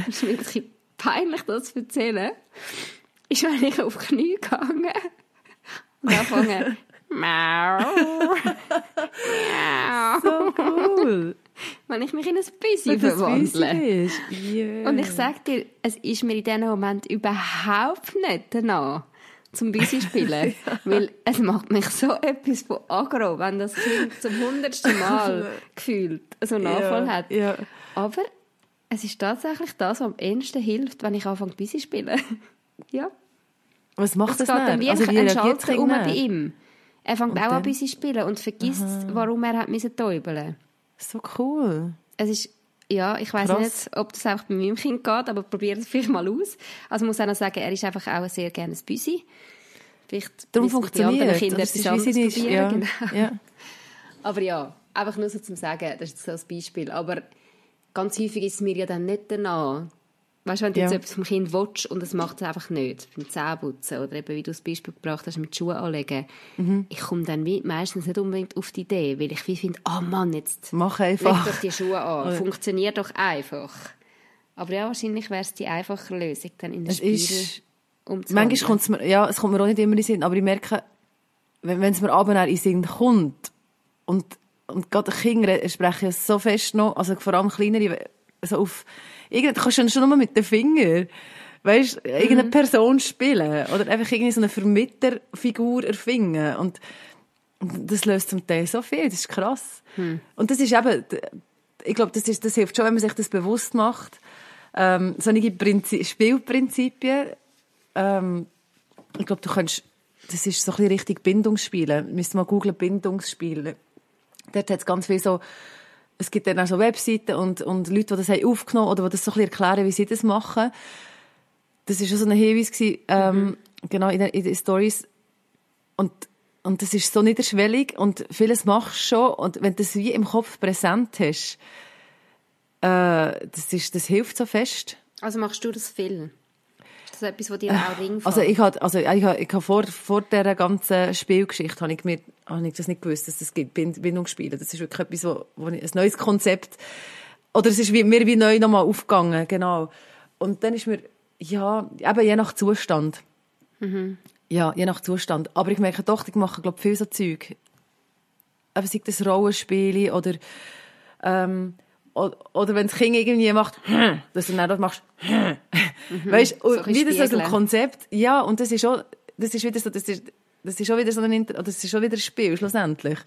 ist wirklich peinlich, das zu erzählen, ist, wenn ich auf die Knie gegangen und anfange Mau. so cool. Wenn ich mich in ein Büsi verwandle. Yeah. Und ich sage dir, es ist mir in diesem Moment überhaupt nicht danach zum Büsi spielen. weil es macht mich so etwas von aggro, wenn das Kind zum hundertsten Mal gefühlt so einen Anfall yeah. hat. Yeah. Aber es ist tatsächlich das, was am ehesten hilft, wenn ich anfange Büsi spielen. Ja. Was macht Es das geht dann wie Also, ein, Schalter um bei ihm. Er fängt auch an bei sich spielen und vergisst, warum er hat müssen täubeln. So cool. Es ist, ja, ich weiß nicht, ob das einfach bei meinem Kind geht, aber probiert es vielleicht mal aus. Also muss auch noch sagen, er ist einfach auch sehr gerne ein Büsi. Vielleicht Darum müssen die anderen funktioniert. Kinder Das etwas anderes ist. probieren. Ja. Genau. Ja. Aber ja, einfach nur so zum Sagen, das ist so ein Beispiel. Aber ganz häufig ist es mir ja dann nicht danach. Weißt du, wenn du Ja. jetzt etwas vom Kind willst und es macht es einfach nicht, beim Zähneputzen oder eben, wie du das Beispiel gebracht hast, mit Schuhen anlegen, Mhm. ich komme dann wie meistens nicht unbedingt auf die Idee, weil ich wie finde, ah Mann, jetzt Mach leg einfach. doch die Schuhe an, funktioniert doch einfach. Aber ja, wahrscheinlich wäre es die einfache Lösung, dann in das Es Spiel ist- umzuwandeln. Manchmal kommt es mir, ja, es kommt mir auch nicht immer in den Sinn, aber ich merke, wenn, wenn es mir abends in den Sinn kommt, und, und gerade Kinder sprechen ja so fest noch, also vor allem kleinere, so auf, irgendwie, du kannst ja schon nur mit den Fingern, weißt, irgendeine Person spielen, oder einfach irgendwie so eine Vermittlerfigur erfinden, und, das löst zum Teil so viel, das ist krass. Und das ist eben, ich glaube, das, ist, das hilft schon, wenn man sich das bewusst macht, ähm, solche Prinzi Spielprinzipien, ähm, ich glaube, du kannst, das ist so ein bisschen richtig Bindungsspielen. Müsst mal googeln, Bindungsspiele. Dort hat es ganz viel so, es gibt dann auch so Webseiten und, und Leute, die das haben aufgenommen oder die das so ein bisschen erklären, wie sie das machen. Das war schon so ein Hinweis, gewesen, ähm, genau, in den, in den Stories. Und, und das ist so niederschwellig und vieles machst du schon und wenn du das wie im Kopf präsent hast, äh, das, ist, das hilft so fest. Also machst du das viel? Ist das etwas, was dir auch Ring Also ich hatte, also ich habe, ich habe vor, vor dieser ganzen Spielgeschichte habe ich mir, habe ich das nicht gewusst, dass es gibt, Bind- Bindungsspiele. Das ist wirklich etwas, wo, wo ich, ein neues Konzept, oder es ist wie, mir wie neu nochmal aufgegangen, genau. Und dann ist mir, ja, eben je nach Zustand. Ja, je nach Zustand. Aber ich merke doch, ich mache, glaube viel so Zeug. Eben sei das Rollenspiele oder, ähm, oder, oder wenn das Kind irgendwie macht, dass du dann auch machst, weißt, so wie das ein. Konzept, ja, und das ist auch, das ist wieder so, das ist, das ist schon wieder so ein, das ist schon wieder ein Spiel, schlussendlich.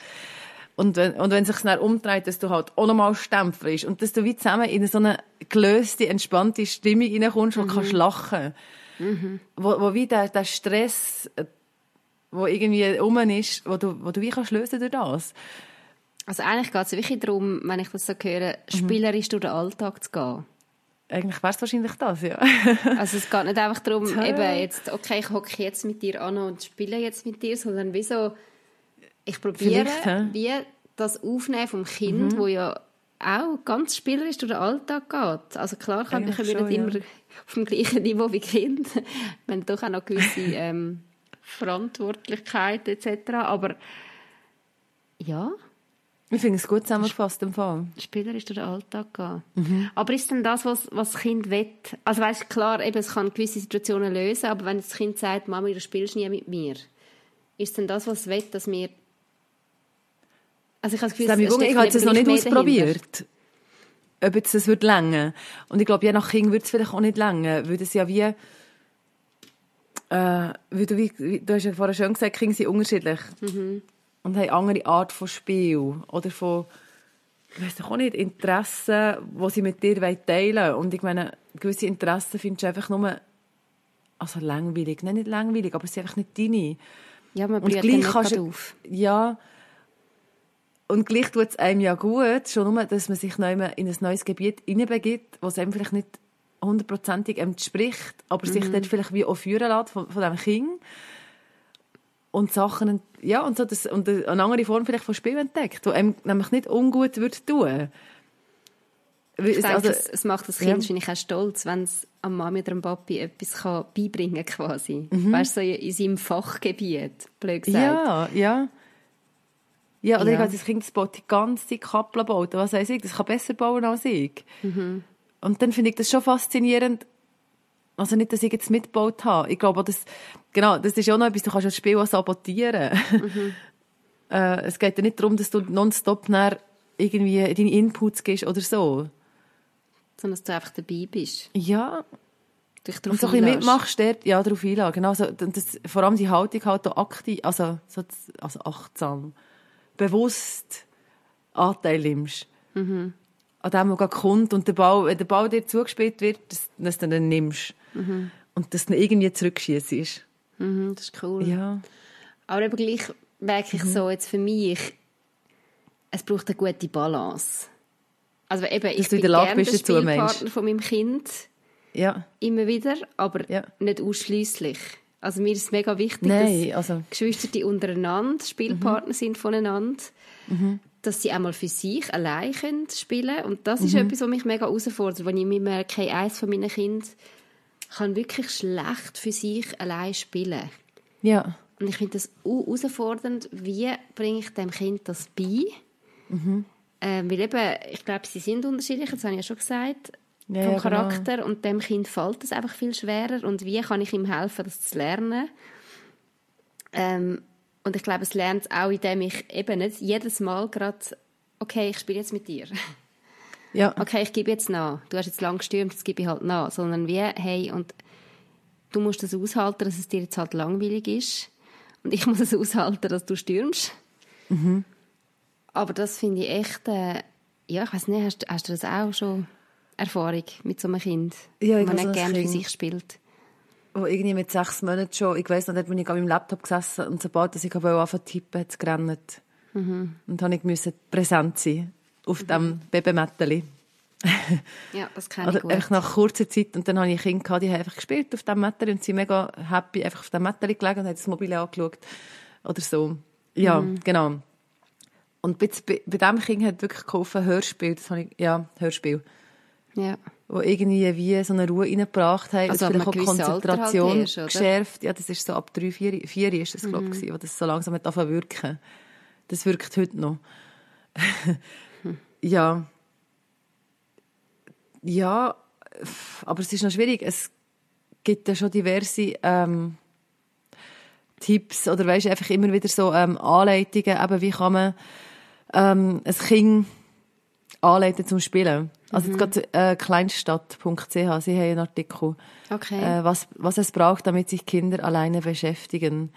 Und wenn, und wenn es sich dann umdreht, dass du halt auch nochmal stempelst und dass du wie zusammen in so eine gelöste, entspannte Stimmung reinkommst, wo du kannst lachen. Wo, wo wie der, der Stress, äh, wo irgendwie rum ist, wo du, wo du wie kannst lösen durch das. Also eigentlich geht es wirklich darum, wenn ich das so höre, spielerisch durch den Alltag zu gehen. Eigentlich wäre es wahrscheinlich das, ja. Also es geht nicht einfach darum, eben jetzt, okay, ich hocke jetzt mit dir an und spiele jetzt mit dir, sondern wie so, ich probiere, wie das Aufnehmen vom Kind, wo ja auch ganz spielerisch durch den Alltag geht. Also klar kann ich Eigentlich nicht schon, immer auf dem gleichen Niveau wie Kind, wenn doch auch noch gewisse ähm, Verantwortlichkeit etc. Aber ja, Ich finde es gut zusammengefasst im Fall. spielerisch durch den Alltag gehen. Aber ist denn das, was, was das Kind will? Also weißt klar, eben, es kann gewisse Situationen lösen, aber wenn das Kind sagt, Mama, du spielst nie mit mir, ist denn das, was es will, dass wir... Also ich habe das Gefühl, Sammy es ich habe es noch nicht ausprobiert. Ob jetzt das wird länger. Und ich glaube, je nach Kind wird es vielleicht auch nicht länger, weil das ja wie, äh, weil du, wie, du hast ja vorher schon gesagt, Kinder sind unterschiedlich. Mhm. Und haben andere Art von Spiel. Oder von, ich doch auch nicht, Interessen, die sie mit dir teilen wollen. Und ich meine, gewisse Interessen findest du einfach nur, also langweilig. Nein, nicht langweilig, aber sie sind einfach nicht deine. Ja, man Und gleich kannst auf. Ja. Und gleich tut es einem ja gut, schon nur, dass man sich neu in ein neues Gebiet hineinbegibt, was einem vielleicht nicht hundertprozentig entspricht, aber sich dort vielleicht wie auch führen lässt von, von diesem Kind. Und Sachen, ja, und, so das, und eine andere Form vielleicht von Spiel entdeckt, die einem nämlich nicht ungut würde tun. Ich es- denke, also- es, es macht das Kind ja. wahrscheinlich auch stolz, wenn es am Mami oder am Papi etwas kann beibringen kann, quasi. Mhm. Weißt du, so in seinem Fachgebiet, blöd gesagt. Ja, ja. Ja, oder Ja. ich habe das Kind das baut die ganze Zeit Kappeln baut. Was weiß ich, das kann besser bauen als ich. Und dann finde ich das schon faszinierend. Also nicht, dass ich jetzt mitgebaut habe. Ich glaube, das, genau, das ist auch noch etwas, du kannst das Spiel auch sabotieren. äh, es geht ja nicht darum, dass du nonstop nachher irgendwie deine Inputs gibst oder so. Sondern dass du einfach dabei bist. Ja, Dich und darauf so ein bisschen mitmachst, dort, ja, darauf einladen. Genau, so, und das, vor allem die Haltung halt auch aktiv, also, so, also achtsam, bewusst Anteil nimmst. An dem, was gerade kommt und der Ball, wenn der Ball dir zugespielt wird, dass, dass du den nimmst. Und und dass du ihn irgendwie zurückschießt. Mhm, das ist cool. Ja. Aber eben gleich merke ich so jetzt für mich, es braucht eine gute Balance. Also eben, ich du in bin der Lage bist der Spielpartner von meinem Kind, Ja. immer wieder, aber Ja. nicht ausschließlich. Also mir ist es mega wichtig, Nein, dass also- Geschwister die untereinander Spielpartner sind voneinander, dass sie einmal für sich allein können spielen und das ist etwas, was mich mega herausfordert, wenn ich mir merke, hey, eines von meinen Kindern kann wirklich schlecht für sich allein spielen. Ja. Und ich finde das herausfordernd, wie bringe ich dem Kind das bei? Ähm, weil eben, ich glaube, sie sind unterschiedlich, das habe ich ja schon gesagt, Ja, vom genau. Charakter. Und dem Kind fällt es einfach viel schwerer. Und wie kann ich ihm helfen, das zu lernen? Ähm, und ich glaube, es lernt es auch, indem ich eben nicht jedes Mal gerade, okay, ich spiele jetzt mit dir. Ja. Okay, ich gebe jetzt nach. Du hast jetzt lang gestürmt, jetzt gebe ich halt nach. Sondern wie, hey, und du musst das aushalten, dass es dir jetzt halt langweilig ist. Und ich muss es aushalten, dass du stürmst. Mhm. Aber das finde ich echt, äh, ja, ich weiß nicht, hast, hast du das auch schon Erfahrung mit so einem Kind, Ja, ich man nicht gerne für sich spielt? wo irgendwie mit sechs Monaten schon, ich weiss noch nicht, bin ich an meinem Laptop gesessen und sobald dass ich anfangen tippen, hat es gerannt. Mhm. Und dann musste ich präsent sein auf dem Babymätteli. Ja, das kenne ich Oder gut. einfach nach kurzer Zeit. Und dann hatte ich Kinder, gehabt, die haben einfach gespielt auf dem Mätteli und sind mega happy einfach auf dem Mätteli gelegen und haben das Mobile angeschaut. Oder so. Ja, Mhm. genau. Und bei, bei diesem Kind hat wirklich geholfen, Hörspiel. Das habe ich, ja, Hörspiel. ja. Wo irgendwie wie so eine Ruhe reingebracht haben. Also vielleicht auch halt Konzentration erst, oder? geschärft. Ja, das ist so ab drei, vier, vier ist das, glaube ich, wo das so langsam hat wirken. Das wirkt heute noch. ja. Ja, aber es ist noch schwierig. Es gibt ja schon diverse ähm, Tipps oder weißt einfach immer wieder so ähm, Anleitungen, eben wie kann man ähm, ein Kind anleiten zum Spielen. Also jetzt gerade äh, kleinstadt.ch, sie haben einen Artikel, Okay. äh, was, was es braucht, damit sich Kinder alleine beschäftigen.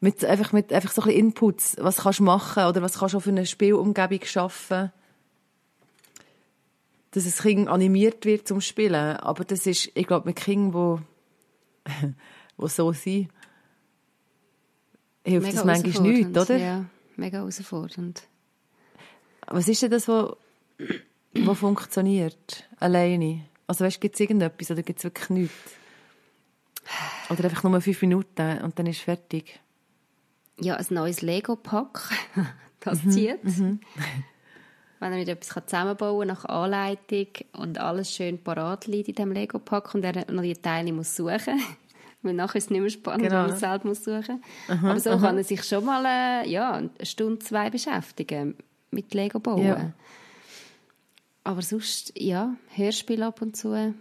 Mit, einfach, mit einfach so ein bisschen Inputs, was kannst du machen oder was kannst du auch für eine Spielumgebung schaffen, dass ein Kind animiert wird zum Spielen. Aber das ist, ich glaube, mit Kindern, wo, wo so sind, hilft das manchmal nicht, oder? Ja, mega herausfordernd. Was ist denn das, was wo funktioniert? Alleine? Also weißt, gibt es irgendetwas oder gibt es wirklich nichts? Oder einfach nur fünf Minuten und dann ist fertig? Ja, ein neues Lego-Pack, das Mhm, zieht. Wenn er mit etwas zusammenbauen kann, nach Anleitung und alles schön parat liegt in diesem Lego-Pack und er noch die Teile muss suchen Weil nachher ist es nicht mehr spannend, Genau. wenn man es selber muss suchen Aber so kann er sich schon mal äh, ja, eine Stunde, zwei beschäftigen mit Lego bauen. Ja. Aber sonst, ja, Hörspiel ab und zu.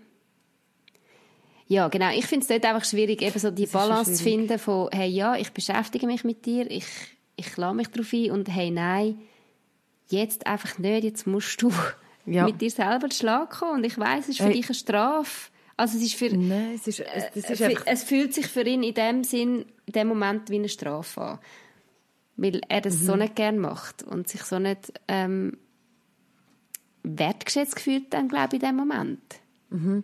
Ja, genau. Ich finde es dort einfach schwierig, eben so die schon Balance zu finden von, hey, ja, ich beschäftige mich mit dir, ich, ich lasse mich darauf ein und hey, nein, jetzt einfach nicht, jetzt musst du Ja. mit dir selber zu Schlag kommen und ich weiß, es ist für Hey. dich eine Strafe. Also es ist für, Nein, es ist, es, ist einfach... es fühlt sich für ihn in dem Sinn, in dem Moment wie eine Strafe an. Weil er das Mhm. so nicht gern macht und sich so nicht ähm, wertgeschätzt fühlt dann, glaube ich, in dem Moment. Mhm.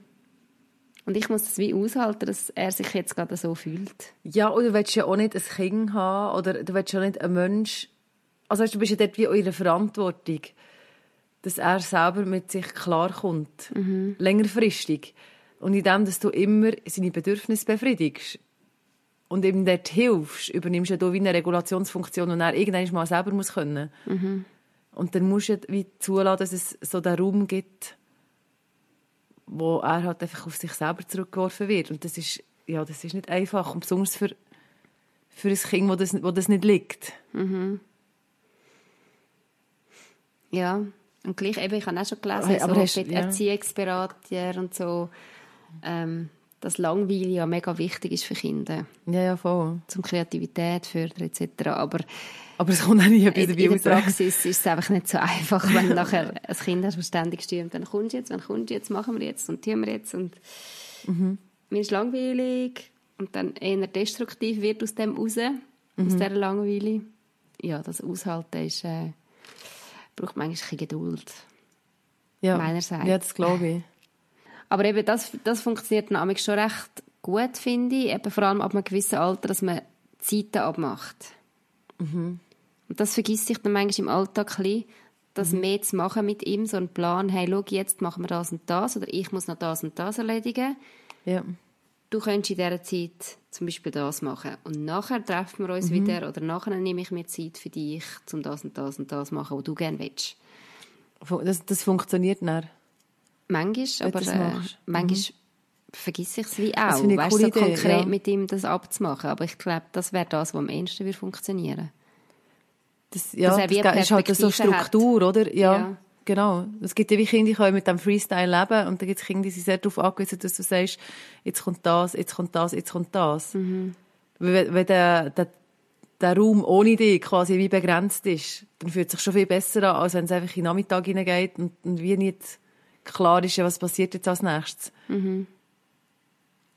Und ich muss das wie aushalten, dass er sich jetzt gerade so fühlt. Ja, und du willst ja auch nicht ein Kind haben oder du willst ja nicht einen Mensch... Also weißt, du bist ja dort wie in der Verantwortung, dass er selber mit sich klarkommt. Längerfristig. Und in dem, dass du immer seine Bedürfnisse befriedigst und ihm dort hilfst, übernimmst du ja da wie eine Regulationsfunktion und er irgendwann mal selber muss können. Und dann musst du wie zulassen, dass es so den Raum gibt, wo er halt einfach auf sich selber zurückgeworfen wird. Und das ist, ja, das ist nicht einfach. Und besonders für, für ein Kind, wo das, wo das nicht liegt. Ja, und gleich eben, ich habe auch schon gelesen, Hey, aber so hast- mit ja. Erziehungsberater und so, ähm, dass Langweile ja mega wichtig ist für Kinder, Ja, ja, voll. zum Kreativität fördern etc. Aber Aber es kommt auch nie etwas in, dabei in der. Praxis ist es einfach nicht so einfach, wenn nachher ein Kind hast, das ständig stürmt. Wann kommst du jetzt, wann kommst du jetzt, machen wir jetzt und tun wir jetzt und Mhm. mir ist langweilig und dann eher destruktiv wird aus dem raus, aus Mhm. dieser Langeweile. Ja, das Aushalten ist, äh, braucht manchmal ein bisschen Geduld. Ja. meinerseits. Ja, das glaube ich. Aber eben, das, das funktioniert manchmal schon recht gut finde, eben vor allem ab einem gewissen Alter, dass man Zeiten abmacht. Mhm. Und das vergisst sich dann manchmal im Alltag ein bisschen, das Mhm. mehr zu machen mit ihm, so einen Plan, hey, schau, jetzt machen wir das und das, oder ich muss noch das und das erledigen. Ja. Du könntest in dieser Zeit zum Beispiel das machen. Und nachher treffen wir uns Mhm. wieder, oder nachher nehme ich mir Zeit für dich, um das und das und das zu machen, was du gerne willst. Das, das funktioniert dann. Manchmal, aber das äh, machst. manchmal vergesse ich es wie Das auch. Weißt, so Idee, konkret ja. mit ihm das abzumachen. Aber ich glaube, das wäre das, was am ehesten würde funktionieren Das, ja, das ge- ist halt so Perspektive hat. Struktur, oder? Ja, Ja. Genau. Es gibt ja wie Kinder, die können mit dem Freestyle leben und dann gibt es Kinder, die sind sehr darauf angewiesen, dass du sagst, jetzt kommt das, jetzt kommt das, jetzt kommt das. Mhm. Wenn, wenn der, der, der Raum ohne dich quasi wie begrenzt ist, dann fühlt es sich schon viel besser an, als wenn es einfach in den Nachmittag hineingeht und, und wie nicht klar ist, was passiert jetzt als nächstes. Mhm.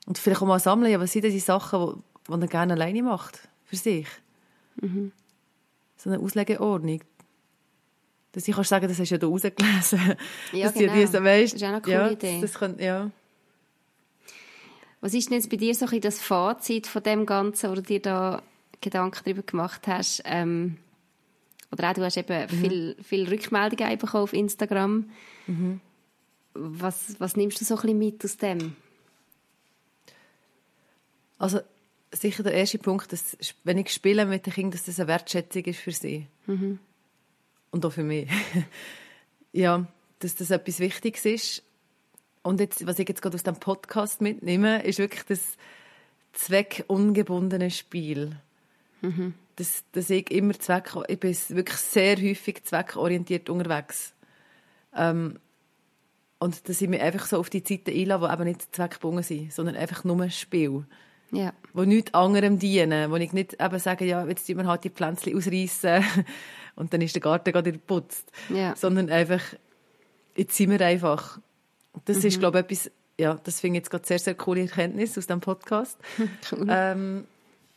Und vielleicht auch mal sammeln, ja, was sind denn die Sachen, die, er gerne alleine macht, für sich. Mhm. So eine Auslegeordnung. Dass ich kannst sagen, das hast du ja da rausgelesen. Ja, dass genau. die so, weißt, Das ist auch eine coole ja, Idee. Das, das kann, ja. Was ist denn jetzt bei dir so ein bisschen das Fazit von dem Ganzen, wo du dir da Gedanken darüber gemacht hast? Ähm, oder auch, du hast eben Mhm. viel, viel Rückmeldungen bekommen auf Instagram. Mhm. Was, was nimmst du so ein bisschen mit aus dem? Also sicher der erste Punkt, dass, wenn ich spiele mit den Kindern, dass das eine Wertschätzung ist für sie. Und auch für mich. ja, dass das etwas Wichtiges ist. Und jetzt, was ich jetzt gerade aus dem Podcast mitnehme, ist wirklich das zweckungebundene Spiel. Dass, dass ich immer Zweck, ich bin wirklich sehr häufig zweckorientiert unterwegs. Ähm, und dass ich mich einfach so auf die Zeiten einlasse, die eben nicht zweckgebunden sind, sondern einfach nur Spiel Ja. wo nichts anderem dienen, wo ich nicht eben sage, ja, jetzt tun wir halt die Pflänzchen ausreißen und dann ist der Garten gerade geputzt, Ja. sondern einfach, jetzt sind wir einfach. Das Mhm. ist, glaube ich, etwas, ja, das finde ich jetzt gerade sehr, sehr coole Erkenntnis aus dem Podcast. ähm,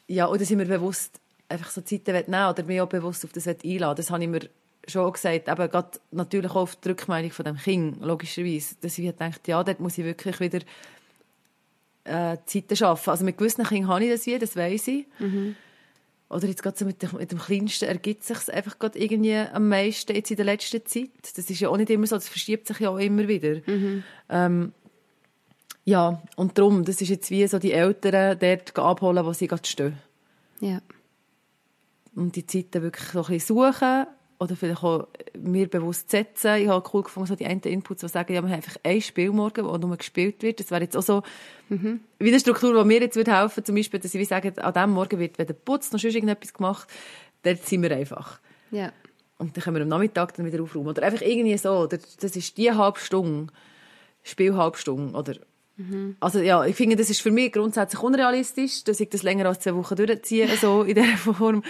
ja, oder sind wir bewusst einfach so Zeiten nehmen oder mich auch bewusst auf das einladen. Das habe ich mir schon gesagt, eben gerade natürlich auch auf die Rückmeldung von dem Kind, logischerweise, dass ich gedacht ja, dort muss ich wirklich wieder äh, Zeiten schaffen. Also mit gewissen Kindern habe ich das wie, das weiß ich. Oder jetzt gerade so mit dem, mit dem Kleinsten ergibt sich einfach gerade irgendwie am meisten jetzt in der letzten Zeit. Das ist ja auch nicht immer so, das verschiebt sich ja auch immer wieder. Ähm, ja, und darum, das ist jetzt wie so die Eltern dort abholen, wo sie gerade stehen. Ja. Und die Zeiten wirklich so ein bisschen suchen oder vielleicht auch mir bewusst setzen. Ich habe cool gefunden, so die einen Inputs, die sagen, ja, wir haben einfach ein Spiel morgen, wo nur gespielt wird. Das wäre jetzt auch so wie eine Struktur, die mir jetzt würde helfen zum Beispiel, dass ich wie sage, an diesem Morgen wird weder putzt noch sonst irgendetwas gemacht. Dort sind wir einfach. Ja. Und dann können wir am Nachmittag dann wieder aufräumen. Oder einfach irgendwie so. Oder das ist die halbe Stunde, Spielhalbstunde. Oder Also ja, ich finde, das ist für mich grundsätzlich unrealistisch, dass ich das länger als zwei Wochen durchziehe, so in dieser Form.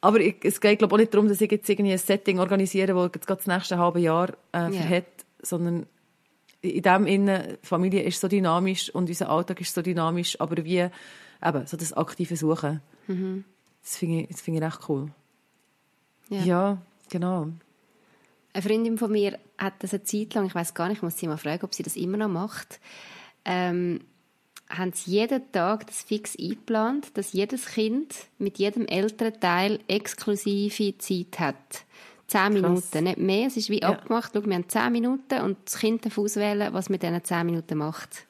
Aber ich, es geht glaube auch nicht darum, dass ich jetzt irgendwie ein Setting organisiere, das jetzt gerade das nächste halbe Jahr äh, verhält, sondern in dem Innen, die Familie ist so dynamisch und unser Alltag ist so dynamisch, aber wie eben, so das aktive Suchen. Das finde ich, das finde ich echt cool. Ja. Ja, genau. Eine Freundin von mir hat das eine Zeit lang, ich weiß gar nicht, ich muss sie mal fragen, ob sie das immer noch macht, ähm, haben sie jeden Tag das fix eingeplant, dass jedes Kind mit jedem älteren Teil exklusive Zeit hat. Zehn Minuten, nicht mehr. Es ist wie Ja. abgemacht. Schau, wir haben zehn Minuten und das Kind darf auswählen, was mit diesen zehn Minuten macht.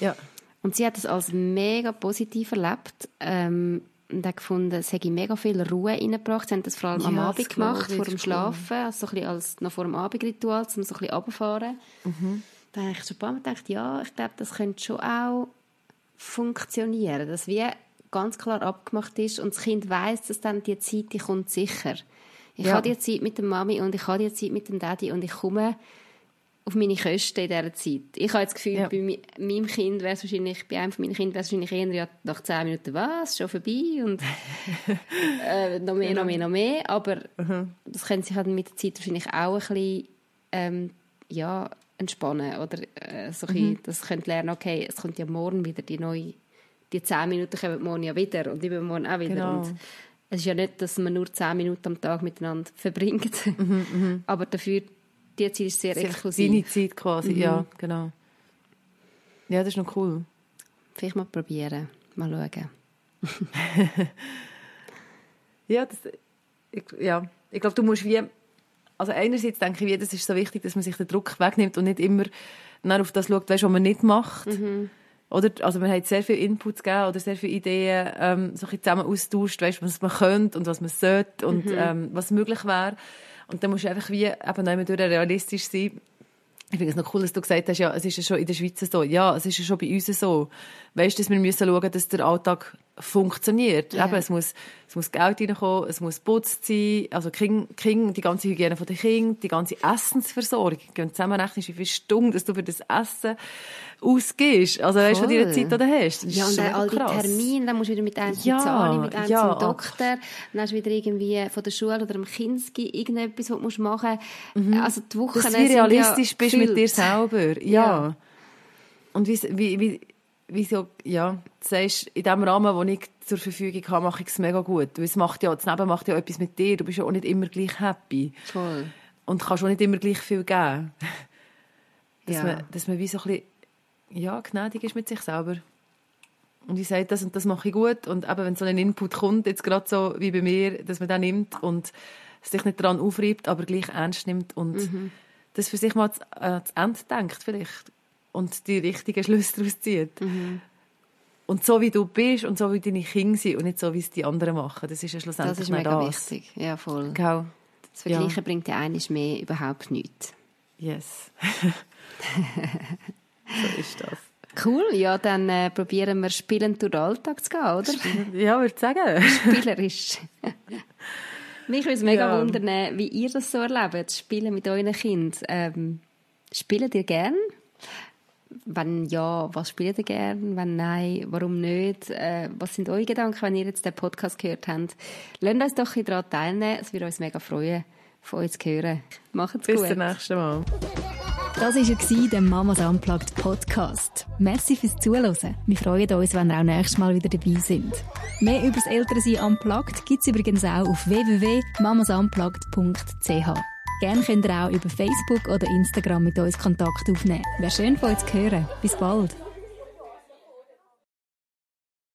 Ja. Und sie hat es als mega positiv erlebt ähm, und hat gefunden, es hätte mega viel Ruhe reingebracht. Sie haben das vor allem am Ja, Abend das glaube gemacht, vor das dem cool. Schlafen, also so ein bisschen als, noch vor dem Abendritual, um so ein bisschen runterzufahren. Mhm. Da habe ich schon ein paar Mal gedacht, ja, ich glaube, das könnte schon auch funktionieren, dass wie ganz klar abgemacht ist und das Kind weiß, dass dann die Zeit, die kommt sicher. Ich Ja. habe die Zeit mit der Mami und ich habe die Zeit mit dem Daddy und ich komme auf meine Kosten in dieser Zeit. Ich habe das Gefühl, Ja. bei meinem Kind wäre es wahrscheinlich, bei einem von meinen Kindern wäre es wahrscheinlich eher ja, nach zehn Minuten, was, schon vorbei und äh, noch mehr, noch mehr, noch mehr. Aber das können sich halt mit der Zeit wahrscheinlich auch ein bisschen ähm, ja, entspannen oder äh, so ein bisschen, das können lernen, okay, es kommt ja morgen wieder die neue, die zehn Minuten kommen morgen ja wieder und übermorgen auch wieder. Genau. Und es ist ja nicht, dass man nur zehn Minuten am Tag miteinander verbringt, aber dafür die Zeit ist sehr Sehr exklusiv. Deine Zeit quasi, ja, genau. Ja, das ist noch cool. Vielleicht mal probieren. Mal schauen. ja, das, ich, ja, ich glaube, du musst wie, also einerseits denke ich, wie, das ist so wichtig, dass man sich den Druck wegnimmt und nicht immer auf das schaut, weißt, was man nicht macht. Mhm. Oder, also man hat sehr viele Inputs gegeben oder sehr viele Ideen ähm, so ein zusammen austauscht, weißt, was man könnte und was man sollte und mhm. ähm, was möglich wäre. Und dann musst du einfach wie eben noch durch realistisch sein. Ich finde es noch cool, dass du gesagt hast, ja, es ist ja schon in der Schweiz so. Ja, es ist ja schon bei uns so. Weißt du, dass wir müssen schauen, dass der Alltag funktioniert. Ja. Eben, es muss, es muss Geld reinkommen, es muss putzt sein, also King, King, die ganze Hygiene der Kinder, die ganze Essensversorgung. Wenn du zusammenrechnest, wie viele Stunden dass du für das Essen ausgehst. Also Voll. weißt du, deine Zeit, die du hast. ja, und dann all die Termine, dann musst du wieder mit einem ja, Zahn, mit einem ja. zum Doktor, dann hast du wieder irgendwie von der Schule oder am Kinski irgendetwas, was du machen musst. Mhm. Also die Wochen Dass du realistisch ja bist mit dir selber. Ja. ja. Und wie, wie, wie wieso, ja, du sagst, in dem Rahmen, den ich zur Verfügung habe, mache ich es mega gut. Weil es macht ja, das Leben macht ja etwas mit dir. Du bist ja auch nicht immer gleich happy. Voll. Und kannst auch nicht immer gleich viel geben. Dass, ja. man, dass man wie so ein bisschen, ja, gnädig ist mit sich selber. Und ich sage, das und das mache ich gut. Und eben, wenn so ein Input kommt, jetzt gerade so wie bei mir, dass man den nimmt und sich nicht daran aufreibt, aber gleich ernst nimmt und mhm. das für sich mal zu, äh, zu Ende denkt vielleicht und die richtigen Schlüsse daraus zieht. Mhm. Und so wie du bist und so wie deine Kinder sind und nicht so, wie es die anderen machen. Das ist ja schlussendlich Das ist mega das. wichtig. Ja, voll. Genau. Das Vergleichen ja. bringt ja eines mehr überhaupt nichts. Yes. so ist das. Cool, ja, dann äh, probieren wir spielend durch den Alltag zu gehen, oder? Ja, würde ich sagen. Spielerisch. Mich würde es mega ja. wundern, wie ihr das so erlebt, Spielen mit euren Kindern. Ähm, spielt ihr gern? Wenn ja, was spielt ihr gerne? Wenn nein, warum nicht? Äh, was sind eure Gedanken, wenn ihr jetzt den Podcast gehört habt? Lasst uns doch daran teilnehmen. Es würde uns mega freuen, von euch zu hören. Macht's Bis gut. Bis zum nächsten Mal. Das war der Mamas Unplugged Podcast. Merci fürs Zuhören. Wir freuen uns, wenn ihr auch nächstes Mal wieder dabei sind. Mehr über das Elternsein Unplugged gibt es übrigens auch auf www.mamasunplugged.ch. Gerne könnt ihr auch über Facebook oder Instagram mit uns Kontakt aufnehmen. Wäre schön von euch zu hören. Bis bald.